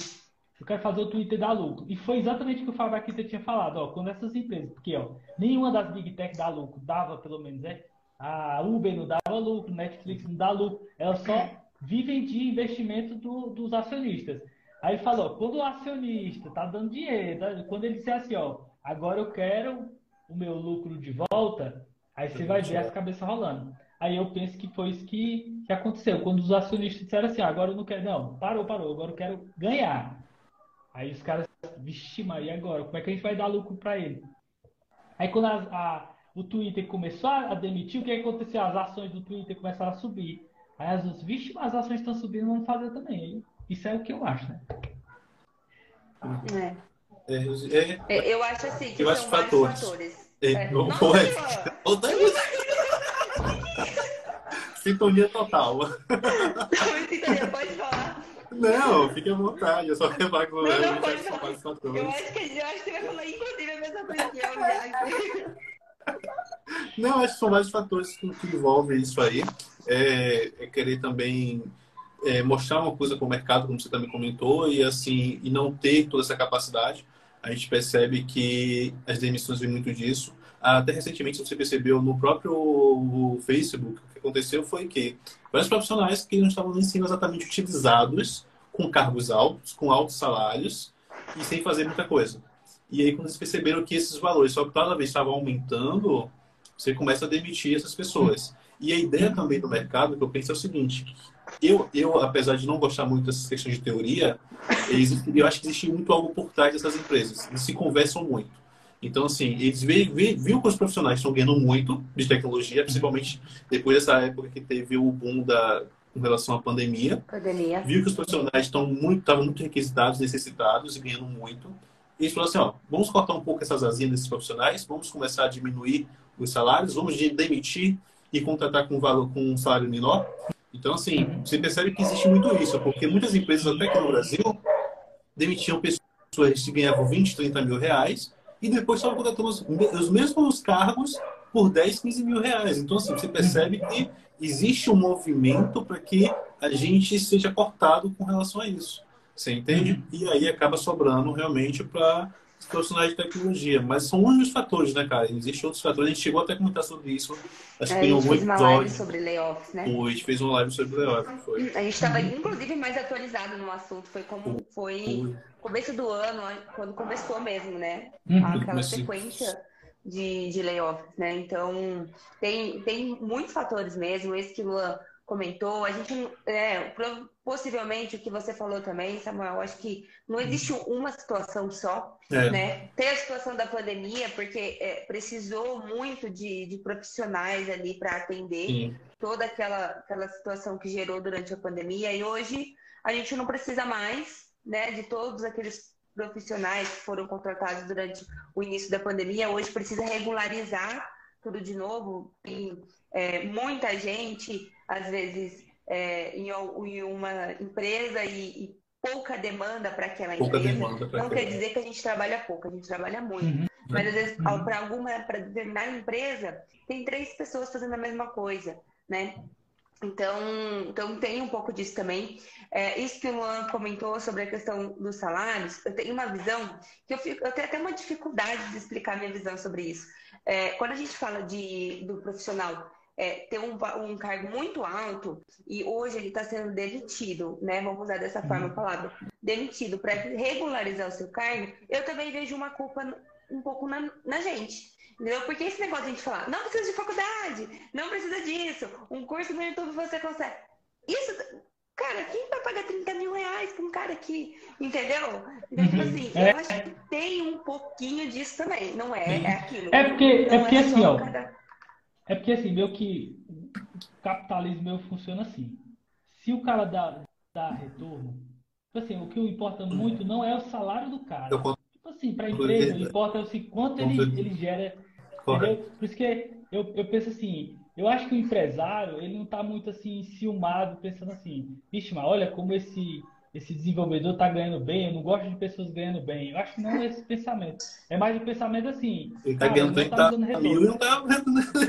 eu quero fazer o Twitter dar lucro. E foi exatamente o que o Fábio Akita tinha falado, ó, quando essas empresas, porque, ó, nenhuma das Big Tech dá lucro, dava pelo menos, né? A Uber não dava lucro, Netflix não dá lucro, elas só vivem de investimento do, dos acionistas. Aí falou, quando o acionista tá dando dinheiro, tá? quando ele disser assim, ó, agora eu quero o meu lucro de volta, aí você vai ver as cabeças rolando. Aí eu penso que foi isso que, que aconteceu. Quando os acionistas disseram assim, ah, agora eu não quero, não, parou, parou, agora eu quero ganhar. Aí os caras, vixe, mas e agora? Como é que a gente vai dar lucro para ele? Aí quando a, a, o Twitter começou a demitir, o que aconteceu? As ações do Twitter começaram a subir. Aí as outras, vixe, mas as ações estão subindo, vamos fazer também. Isso é o que eu acho, né? É. É, é, eu acho assim que eu são vários fatores. fatores. É, é. Não, Nossa, *laughs* Sintonia total. Sintonia, pode falar. Não, fique à vontade, eu só com Não, não, pode falar. Eu acho, que, eu acho que você vai falar, inclusive, a mesma coisa que eu. Não, acho que são vários fatores que, que envolvem isso aí. É, é querer também é, mostrar uma coisa para o mercado, como você também comentou, e assim, e não ter toda essa capacidade. A gente percebe que as demissões vêm muito disso. Até recentemente, você percebeu no próprio Facebook, aconteceu foi que vários profissionais que não estavam nem sendo exatamente utilizados com cargos altos, com altos salários e sem fazer muita coisa. E aí, quando eles perceberam que esses valores só cada vez estavam aumentando, você começa a demitir essas pessoas. E a ideia também do mercado, que eu penso, é o seguinte: eu, eu apesar de não gostar muito dessas questões de teoria, eu acho que existe muito algo por trás dessas empresas. Eles se conversam muito. Então, assim, eles viram que os profissionais estão ganhando muito de tecnologia, principalmente depois dessa época que teve o boom da, com relação à pandemia. Pandemia. Viu que os profissionais estão muito, estavam muito requisitados, necessitados e ganhando muito. E eles falaram assim, ó, vamos cortar um pouco essas asinhas desses profissionais, vamos começar a diminuir os salários, vamos demitir e contratar com, valor, com um salário menor. Então, assim, você percebe que existe muito isso, porque muitas empresas, até aqui no Brasil, demitiam pessoas que ganhavam 20, 30 mil reais e depois estavam contratando os, os mesmos cargos por 10, 15 mil reais. Então, assim, você percebe que existe um movimento para que a gente seja cortado com relação a isso. Você entende? E aí acaba sobrando realmente para os profissionais de tecnologia. Mas são um dos fatores, né, cara? Existem outros fatores. A gente chegou até a comentar sobre isso. Acho é, que tem algum episódio. uma live sobre layoffs, né? Foi, a gente fez uma live sobre layoffs. Foi. A gente estava, inclusive, mais atualizado no assunto. Foi como foi começo do ano, quando começou mesmo, né? Uhum. Aquela sequência de, de layoffs, né? Então, tem, tem muitos fatores mesmo. Esse que o Luan comentou. A gente, é, possivelmente, o que você falou também, Samuel, acho que não existe uma situação só, é. né? Tem a situação da pandemia, porque é, precisou muito de, de profissionais ali para atender Sim. toda aquela, aquela situação que gerou durante a pandemia. E hoje a gente não precisa mais, né, de todos aqueles profissionais que foram contratados durante o início da pandemia. Hoje precisa regularizar tudo de novo. E é, muita gente às vezes, é, em, em, uma empresa e, e pouca demanda para aquela pouca empresa, não quer dizer que a gente trabalha pouco, a gente trabalha muito. Uhum. Mas às vezes, uhum. para alguma, para determinada empresa, tem três pessoas fazendo a mesma coisa, né? Então, então tem um pouco disso também. É, isso que o Luan comentou sobre a questão dos salários, eu tenho uma visão que eu, fico, eu tenho até uma dificuldade de explicar minha visão sobre isso. É, quando a gente fala de, do profissional é, ter um, um, cargo muito alto e hoje ele está sendo demitido, né? Vamos usar dessa forma a uhum. palavra, demitido para regularizar o seu cargo, eu também vejo uma culpa um pouco na, na gente. Entendeu? Porque esse negócio de a gente falar, não precisa de faculdade, não precisa disso, um curso no YouTube você consegue. Isso, cara, quem vai pagar 30 mil reais para um cara aqui? Entendeu? Então, tipo uhum. assim, é. eu acho que tem um pouquinho disso também, não é? É aquilo. É porque, é porque é assim, ó. Cada... É porque assim, meu que o capitalismo meu funciona assim. Se o cara dá, dá retorno, tipo assim, o que importa muito não é o salário do cara. Tipo assim, para a empresa, importa é o quanto ele, ele gera. Entendeu? Por isso que eu, eu penso assim, eu acho que o empresário, ele não está muito assim, ciumado, pensando assim, vixe, mas olha como esse esse desenvolvedor está ganhando bem, eu não gosto de pessoas ganhando bem. Eu acho que não é esse pensamento. É mais o pensamento assim. Ele está ganhando bem, tá não está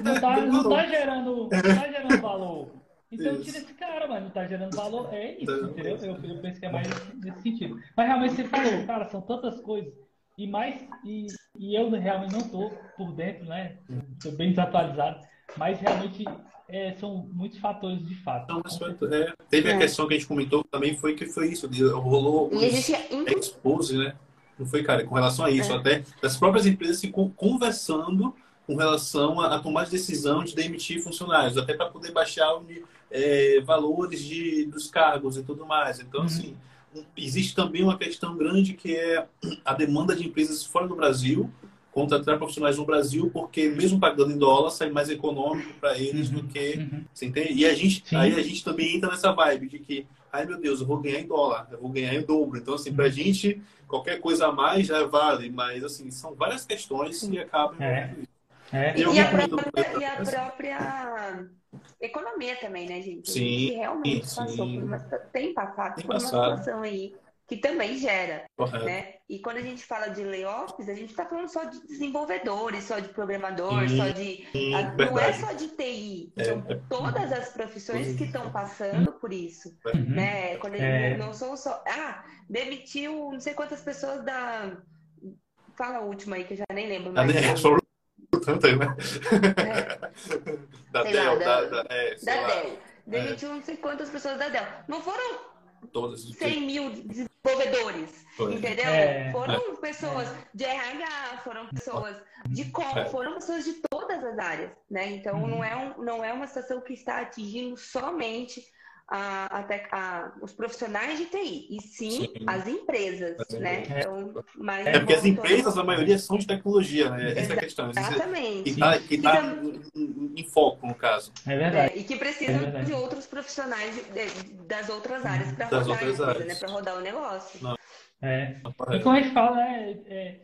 não tá, *laughs* não tá gerando, *laughs* não tá gerando valor. Então isso. tira esse cara, mas não está gerando valor. É isso, então, entendeu? Eu, eu, penso que é mais nesse sentido. Mas realmente você falou, cara, são tantas coisas. E mais, e, e eu realmente não estou por dentro, né? Estou bem desatualizado. Mas realmente é, são muitos fatores de fato. Não, mas, é, teve é. a questão que a gente comentou também, foi que foi isso, rolou gente... expose, né? Não foi, cara, com relação a isso, é. até das próprias empresas se conversando com relação a, a tomar decisão de demitir funcionários, até para poder baixar o, é, valores de, dos cargos e tudo mais. Então, uhum. assim, existe também uma questão grande que é a demanda de empresas fora do Brasil contratar profissionais no Brasil, porque mesmo pagando em dólar, sai mais econômico para eles uhum, do que. Uhum. Você entende? E a gente, aí a gente também entra nessa vibe de que, ai meu Deus, eu vou ganhar em dólar, eu vou ganhar em dobro. Então, assim, para a uhum. gente, qualquer coisa a mais já vale, mas, assim, são várias questões que acabam. É. É. E, e, a própria, e, a própria, economia também, né, gente? Sim. Que realmente sim. passou por uma, tem passado tem por passado. uma situação aí que também gera, Correto. né? E quando a gente fala de layoffs, a gente está falando só de desenvolvedores, só de programador, Sim, só de... a, não é só de TI, É, são é. todas as profissões que estão passando por isso, Uhum. né? Quando É. não são só... Ah, demitiu não sei quantas pessoas da... Fala a última aí, que eu já nem lembro mais. né? Foram tantas, né? É. *laughs* Da Dell, da, da- da, é, Da Dell. Demitiu não sei quantas pessoas da Dell. Não foram todas. 100 mil desenvolvedores, Foi. entendeu? É. Foram pessoas de RH, foram pessoas de com, É. foram pessoas de todas as áreas, né? Então Uhum. não, é um, não é uma situação que está atingindo somente a, a a- os profissionais de TI, e sim, Sim. as empresas, As né? empresas. Então, mas É porque as empresas, a maioria, são de tecnologia, né? Essa é a questão. Exatamente. Que tá, que tá Então- em, em- foco, no caso. É verdade. É, e que É precisam de outros profissionais de- de- das outras áreas para rodar a outras empresa, áreas. né? Para rodar o negócio. É. E Correto. como a gente fala, né, é,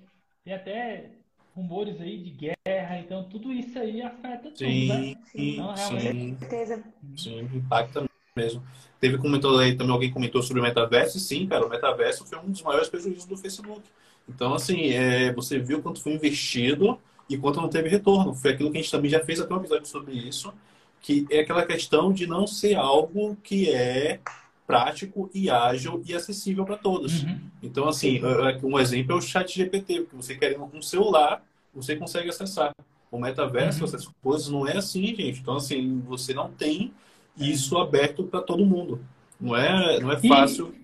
tem até rumores aí de guerra, então tudo isso aí afeta tudo, né? Sim, Então, sim, Com certeza. sim, impacta mesmo. Teve comentou aí também, alguém comentou sobre o metaverso, e sim, cara, o metaverso foi um dos maiores prejuízos do Facebook. Então, assim, é, você viu quanto foi investido e quanto não teve retorno. Foi aquilo que a gente também já fez até um episódio sobre isso, que é aquela questão de não ser algo que é prático e ágil e acessível para todos. Uhum. Então, assim, é- é- um exemplo é o chat GPT, porque você quer um celular, você consegue acessar. O metaverso, Uhum. essas coisas, não é assim, gente. Então, assim, você não tem isso aberto para todo mundo. Não é, não é fácil.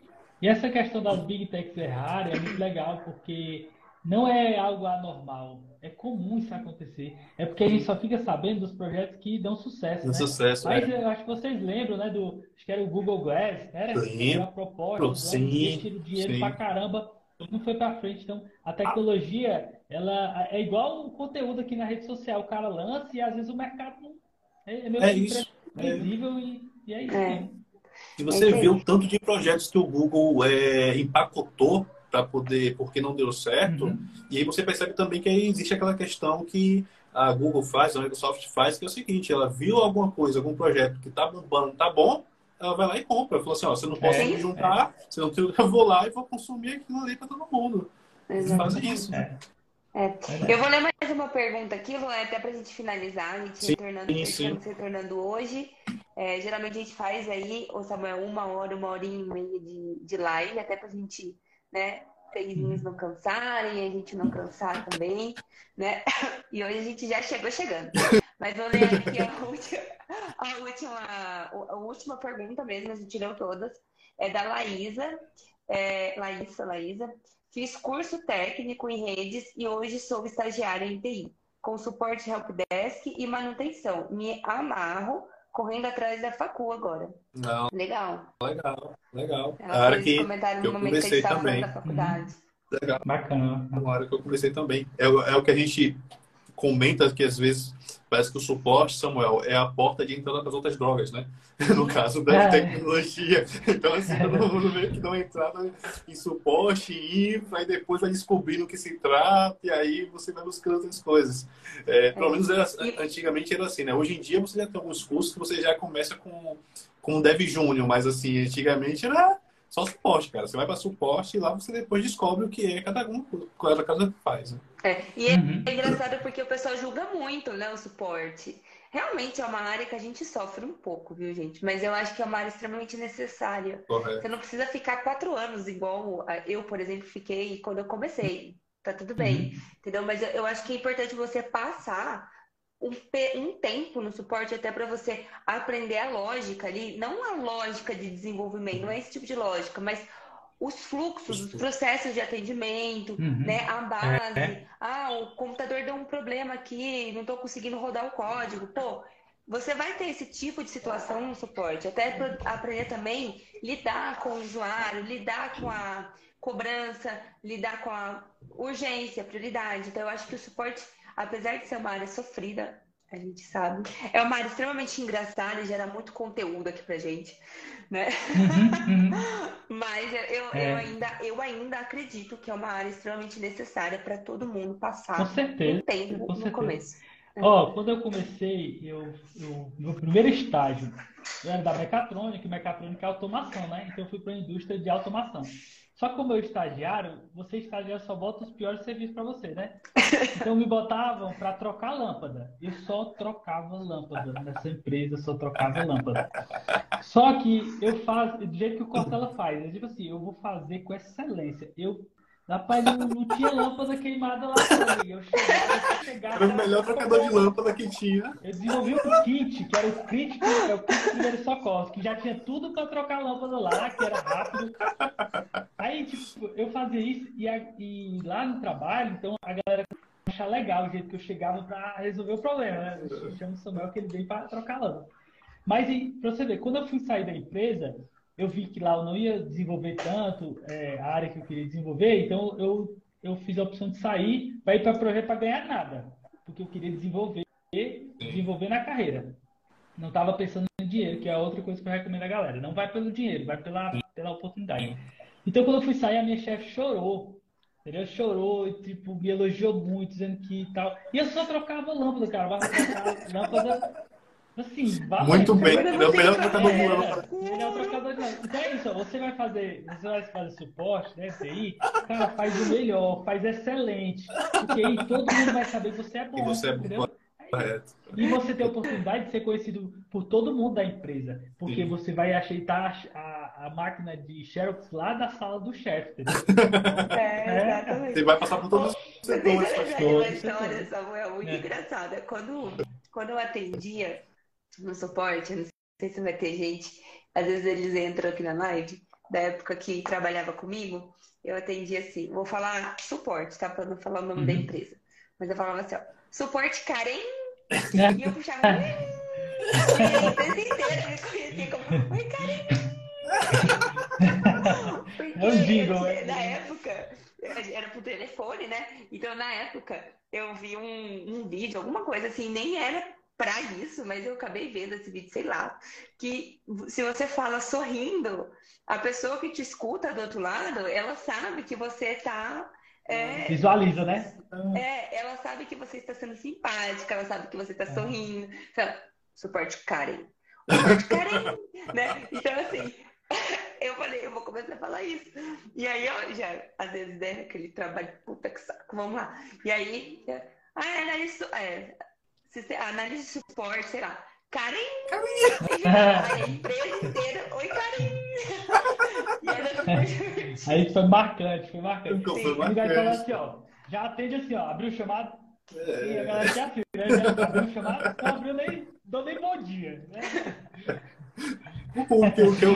E essa questão das Big Techs errarem é muito legal, porque não é algo anormal. É comum isso acontecer. É porque a gente só fica sabendo dos projetos que dão sucesso, No né? sucesso, Mas né? eu acho que vocês lembram, né, do, acho que era o Google Glass, era Lembro. a proposta, Sim, investiram dinheiro sim. pra caramba, não foi pra frente. Então, a tecnologia, ela é igual o conteúdo aqui na rede social, o cara lança e às vezes o mercado não é, é meio É que isso. Imprevisível e, e é isso. É. mesmo. E você É vê o tanto de projetos que o Google é, empacotou para poder, porque não deu certo. Uhum. E aí você percebe também que aí existe aquela questão que a Google faz, a Microsoft faz, que é o seguinte, ela viu alguma coisa, algum projeto que tá bombando, tá bom, ela vai lá e compra. Ela falou assim, ó, você não pode É, me juntar, você não tem, eu vou lá e vou consumir aquilo ali para todo mundo. Eles Exato. fazem isso. É. É. Eu vou ler mais uma pergunta aqui, Luan, até pra gente finalizar, a gente Sim, retornando, sim. retornando hoje. É, geralmente a gente faz aí, ô Samuel, uma hora, uma horinha e meia de, de live, até pra gente, né, três não cansarem, a gente não cansar também, né? *coughs* E hoje a gente já chegou chegando. Mas vou ler aqui a última, a última, a última pergunta mesmo, a gente leu todas. É da Laísa, é, Laísa, Laísa. Fiz curso técnico em redes e hoje sou estagiária em TI, com suporte helpdesk e manutenção. Me amarro correndo atrás da facu agora. Não, Legal. legal, legal. Ela A hora fez esse que comentário no eu momento que a comecei gente estava falando também. da faculdade. legal, Bacana. uma hora que eu comecei também. É, é o que a gente comenta que às vezes parece que o suporte, Samuel, é a porta de entrada para as outras drogas, né? *laughs* No caso da É. tecnologia. Então, assim, todo mundo meio que dá uma entrada em suporte, infra, aí depois vai descobrindo o que se trata, e aí você vai buscando outras coisas. É, pelo É. menos era, E- antigamente era assim, né? Hoje em dia você já tem alguns cursos que você já começa com, com Dev Júnior, mas assim, antigamente era só suporte, cara. Você vai para suporte e lá você depois descobre o que é cada um, cada casa faz. Né? É, e é Uhum. engraçado porque o pessoal julga muito, né, o suporte. Realmente é uma área que a gente sofre um pouco, viu, gente? Mas eu acho que é uma área extremamente necessária. Correto. Você não precisa ficar quatro anos igual eu, por exemplo, fiquei quando eu comecei. Tá tudo bem, entendeu? Mas eu acho que é importante você passar um, tempo no suporte até para você aprender a lógica ali, não a lógica de desenvolvimento, não é esse tipo de lógica, mas os fluxos, os processos de atendimento, Uhum. né? A base. É. Ah, o computador deu um problema aqui, não estou conseguindo rodar o código. Pô, você vai ter esse tipo de situação no suporte, até para aprender também lidar com o usuário, lidar com a cobrança, lidar com a urgência, prioridade. Então, eu acho que o suporte, apesar de ser uma área sofrida, a gente sabe, é uma área extremamente engraçada e gera muito conteúdo aqui pra gente, né? Uhum, uhum. *laughs* Mas eu, É. eu ainda, eu ainda acredito que é uma área extremamente necessária para todo mundo Com passar certeza. um tempo com no certeza. começo. Ó, quando eu comecei, eu, eu, meu primeiro estágio, eu era da mecatrônica, e mecatrônica é automação, né? Então eu fui para a indústria de automação. Só que como eu estagiário, você estagiário só bota os piores serviços para você, né? *laughs* Então me botavam para trocar lâmpada. Eu só trocava lâmpada nessa empresa, só trocava lâmpada. Só que eu faço do jeito que o Cortella faz. Eu digo assim, eu vou fazer com excelência. Eu Rapaz, não, não tinha lâmpada queimada lá Eu chegava, eu chegava, Era o melhor trocador de lâmpada que tinha. Eu desenvolvi um kit, que era o kit, que era o kit de primeiro socorro, que já tinha tudo para trocar a lâmpada lá, que era rápido. Aí, tipo, eu fazia isso e, e lá no trabalho, então a galera achar legal o jeito que eu chegava para resolver o problema, né? Eu chamo o Samuel que ele veio para trocar a lâmpada. Mas, para você ver, quando eu fui sair da empresa, eu vi que lá eu não ia desenvolver tanto é, a área que eu queria desenvolver, então eu, eu fiz a opção de sair para ir para projeto para ganhar nada, porque eu queria desenvolver, desenvolver na carreira. Não estava pensando no dinheiro, que é outra coisa que eu recomendo a galera. Não vai pelo dinheiro, vai pela, pela oportunidade. Então, quando eu fui sair, a minha chefe chorou. Entendeu? Chorou tipo, me elogiou muito, dizendo que tal. E eu só trocava lâmpada, cara. Lâmpada Assim, vai, Muito bem, ele é o melhor trocador de lâmpada. Ele é o trocador de lâmpada. Então é isso, você vai fazer, você vai fazer suporte, né, TI, cara, faz o melhor, faz excelente, porque aí todo mundo vai saber que você é bom, e você é entendeu? Correto. E você tem a oportunidade de ser conhecido por todo mundo da empresa, porque Sim. você vai ajeitar a, a, máquina de Xerox lá da sala do chefe, entendeu? *laughs* É, exatamente. Você vai passar por todos os setores. Tem uma história, Samuel, muito é. engraçada. Quando, quando eu atendia no suporte, não sei se vai ter gente, às vezes eles entram aqui na live, da época que trabalhava comigo, eu atendia assim, vou falar suporte, tá? Para não falar o nome uhum. da empresa. Mas eu falava assim, ó, suporte Karen, e eu puxava, a empresa inteira me conhecia como, oi Karen. *laughs* Porque é né? na época, era por telefone, né? Então, na época, eu vi um, um vídeo, alguma coisa assim, nem era para isso, mas eu acabei vendo esse vídeo, sei lá, que se você fala sorrindo, a pessoa que te escuta do outro lado, ela sabe que você está é, Visualiza, né? É, ela sabe que você está sendo simpática, ela sabe que você está é. sorrindo. Suporte Karen. Suporte Karen, *laughs* né? Então, assim, *laughs* eu falei, eu vou começar a falar isso. E aí, ó, já, às vezes, né, aquele trabalho, puta que saco, vamos lá. E aí, ah, era isso, é, análise de suporte, sei lá. Karen? Karen! A empresa inteira. Oi, Karen! Aí foi marcante, foi marcante. Sim, foi marcante. Falar assim, ó, já atende assim, ó, abriu o chamado. É. E a galera já viu, né? Já abriu o chamado, não abriu nem, dou nem bom dia. Né? *laughs* O que, o, que eu,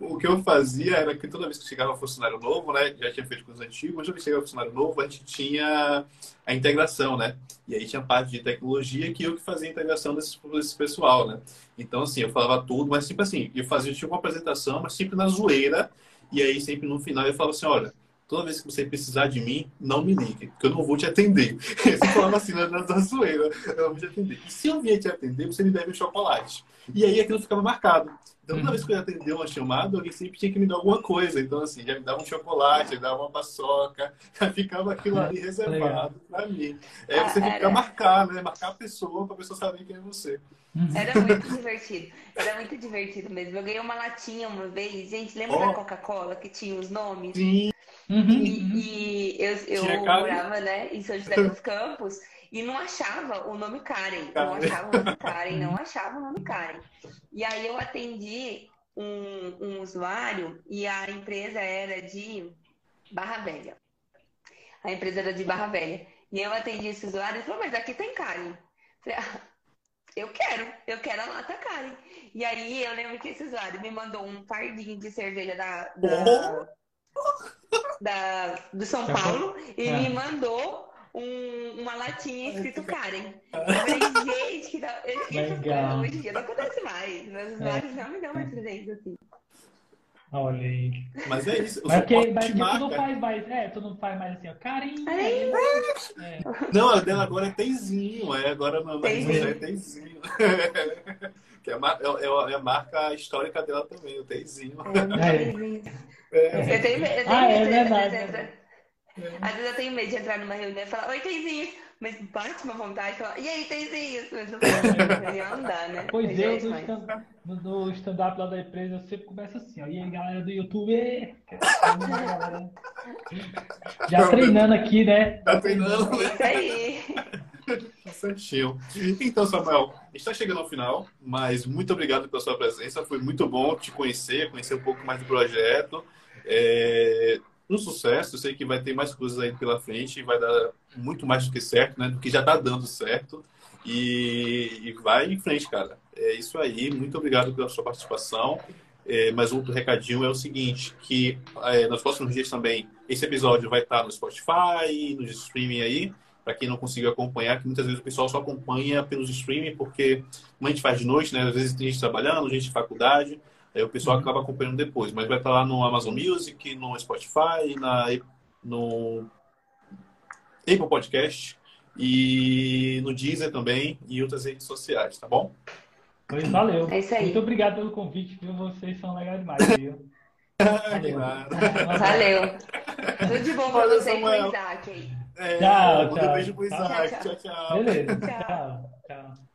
o que eu fazia era que toda vez que chegava um funcionário novo, né? Já tinha feito com os antigos, mas toda vez que chegava um funcionário novo, a gente tinha a integração, né? E aí tinha parte de tecnologia que eu que fazia a integração desse, desse pessoal, né? Então, assim, eu falava tudo, mas sempre assim, eu fazia tipo, uma apresentação, mas sempre na zoeira, e aí sempre no final eu falava assim, olha, toda vez que você precisar de mim, não me ligue, porque eu não vou te atender. *laughs* Você falava assim na, na zoeira, eu não vou te atender. E se eu vier te atender, você me deve um chocolate. E aí aquilo ficava marcado. Então, toda vez que eu ia atender uma chamada, alguém sempre tinha que me dar alguma coisa. Então, assim, já me dava um chocolate, já dava uma paçoca, *laughs* já ficava aquilo ali *laughs* reservado para mim. É você ficar era... marcar, né? Marcar a pessoa para a pessoa saber quem é você. Uhum. Era muito divertido. Era muito divertido mesmo. Eu ganhei uma latinha uma vez. Gente, lembra oh. da Coca-Cola que tinha os nomes? Sim. Uhum. E, e, eu, eu morava né, em São José dos Campos e não achava o nome Karen. Não achava o nome Karen, não achava o nome Karen. E aí eu atendi um, um usuário e a empresa era de Barra Velha. A empresa era de Barra Velha. E eu atendi esse usuário e falou, mas aqui tem Karen. Falei, ah, eu quero, eu quero a lata Karen. E aí eu lembro que esse usuário me mandou um fardinho de cerveja da, da, da do São Paulo e é. me mandou um, uma latinha escrito Karen. *laughs* Eu falei, gente, que da... Legal. hoje em dia não acontece mais. Meus usuários é. não me dão mais presentes assim. Olha aí. Mas é isso. Mas que, mas que tu não faz mais, é, tu não faz mais assim, ó, carinho. É. Não, a dela agora é Teizinho, é, agora não, mas é Teizinho. *laughs* que é a, é, é, a marca histórica dela também, o Teizinho. É, é. Eu tenho, eu tenho ah, é verdade. Às vezes eu tenho medo de entrar numa reunião e falar, oi, Teizinho. Mas bate uma vontade de falar, e aí, Teizinho? Mas não não dá, né? Pois é, no mas- no- stand-up lá da empresa eu sempre começa assim, ó. E aí, galera do YouTube? Já treinando aqui, né? Tá treinando, É isso aí. Tá certinho. Então, Samuel, a gente está chegando ao final, mas muito obrigado pela sua presença. Foi muito bom te conhecer, conhecer um pouco mais do projeto. É... Um sucesso, eu sei que vai ter mais coisas aí pela frente e vai dar muito mais do que certo, né? Do que já está dando certo. E... e vai em frente, cara. É isso aí. Muito obrigado pela sua participação. É, mas outro recadinho é o seguinte, que é, nos próximos dias também esse episódio vai estar no Spotify, no streaming aí, para quem não conseguiu acompanhar, que muitas vezes o pessoal só acompanha pelos streaming, porque a gente faz de noite, né? Às vezes tem gente trabalhando, gente de faculdade, aí o pessoal Uhum. acaba acompanhando depois. Mas vai estar lá no Amazon Music, no Spotify, na, no Apple Podcast e no Deezer também e outras redes sociais, tá bom? Pois valeu. É isso aí. Muito obrigado pelo convite, viu? Vocês são legais demais, viu? *laughs* De nada. Valeu. Tudo de bom pra Valeu, vocês com o Samuel. Isaac aí. É, Tchau, tchau. um beijo pro Isaac. Tchau, tchau. tchau. Beleza. Tchau. Tchau. Tchau.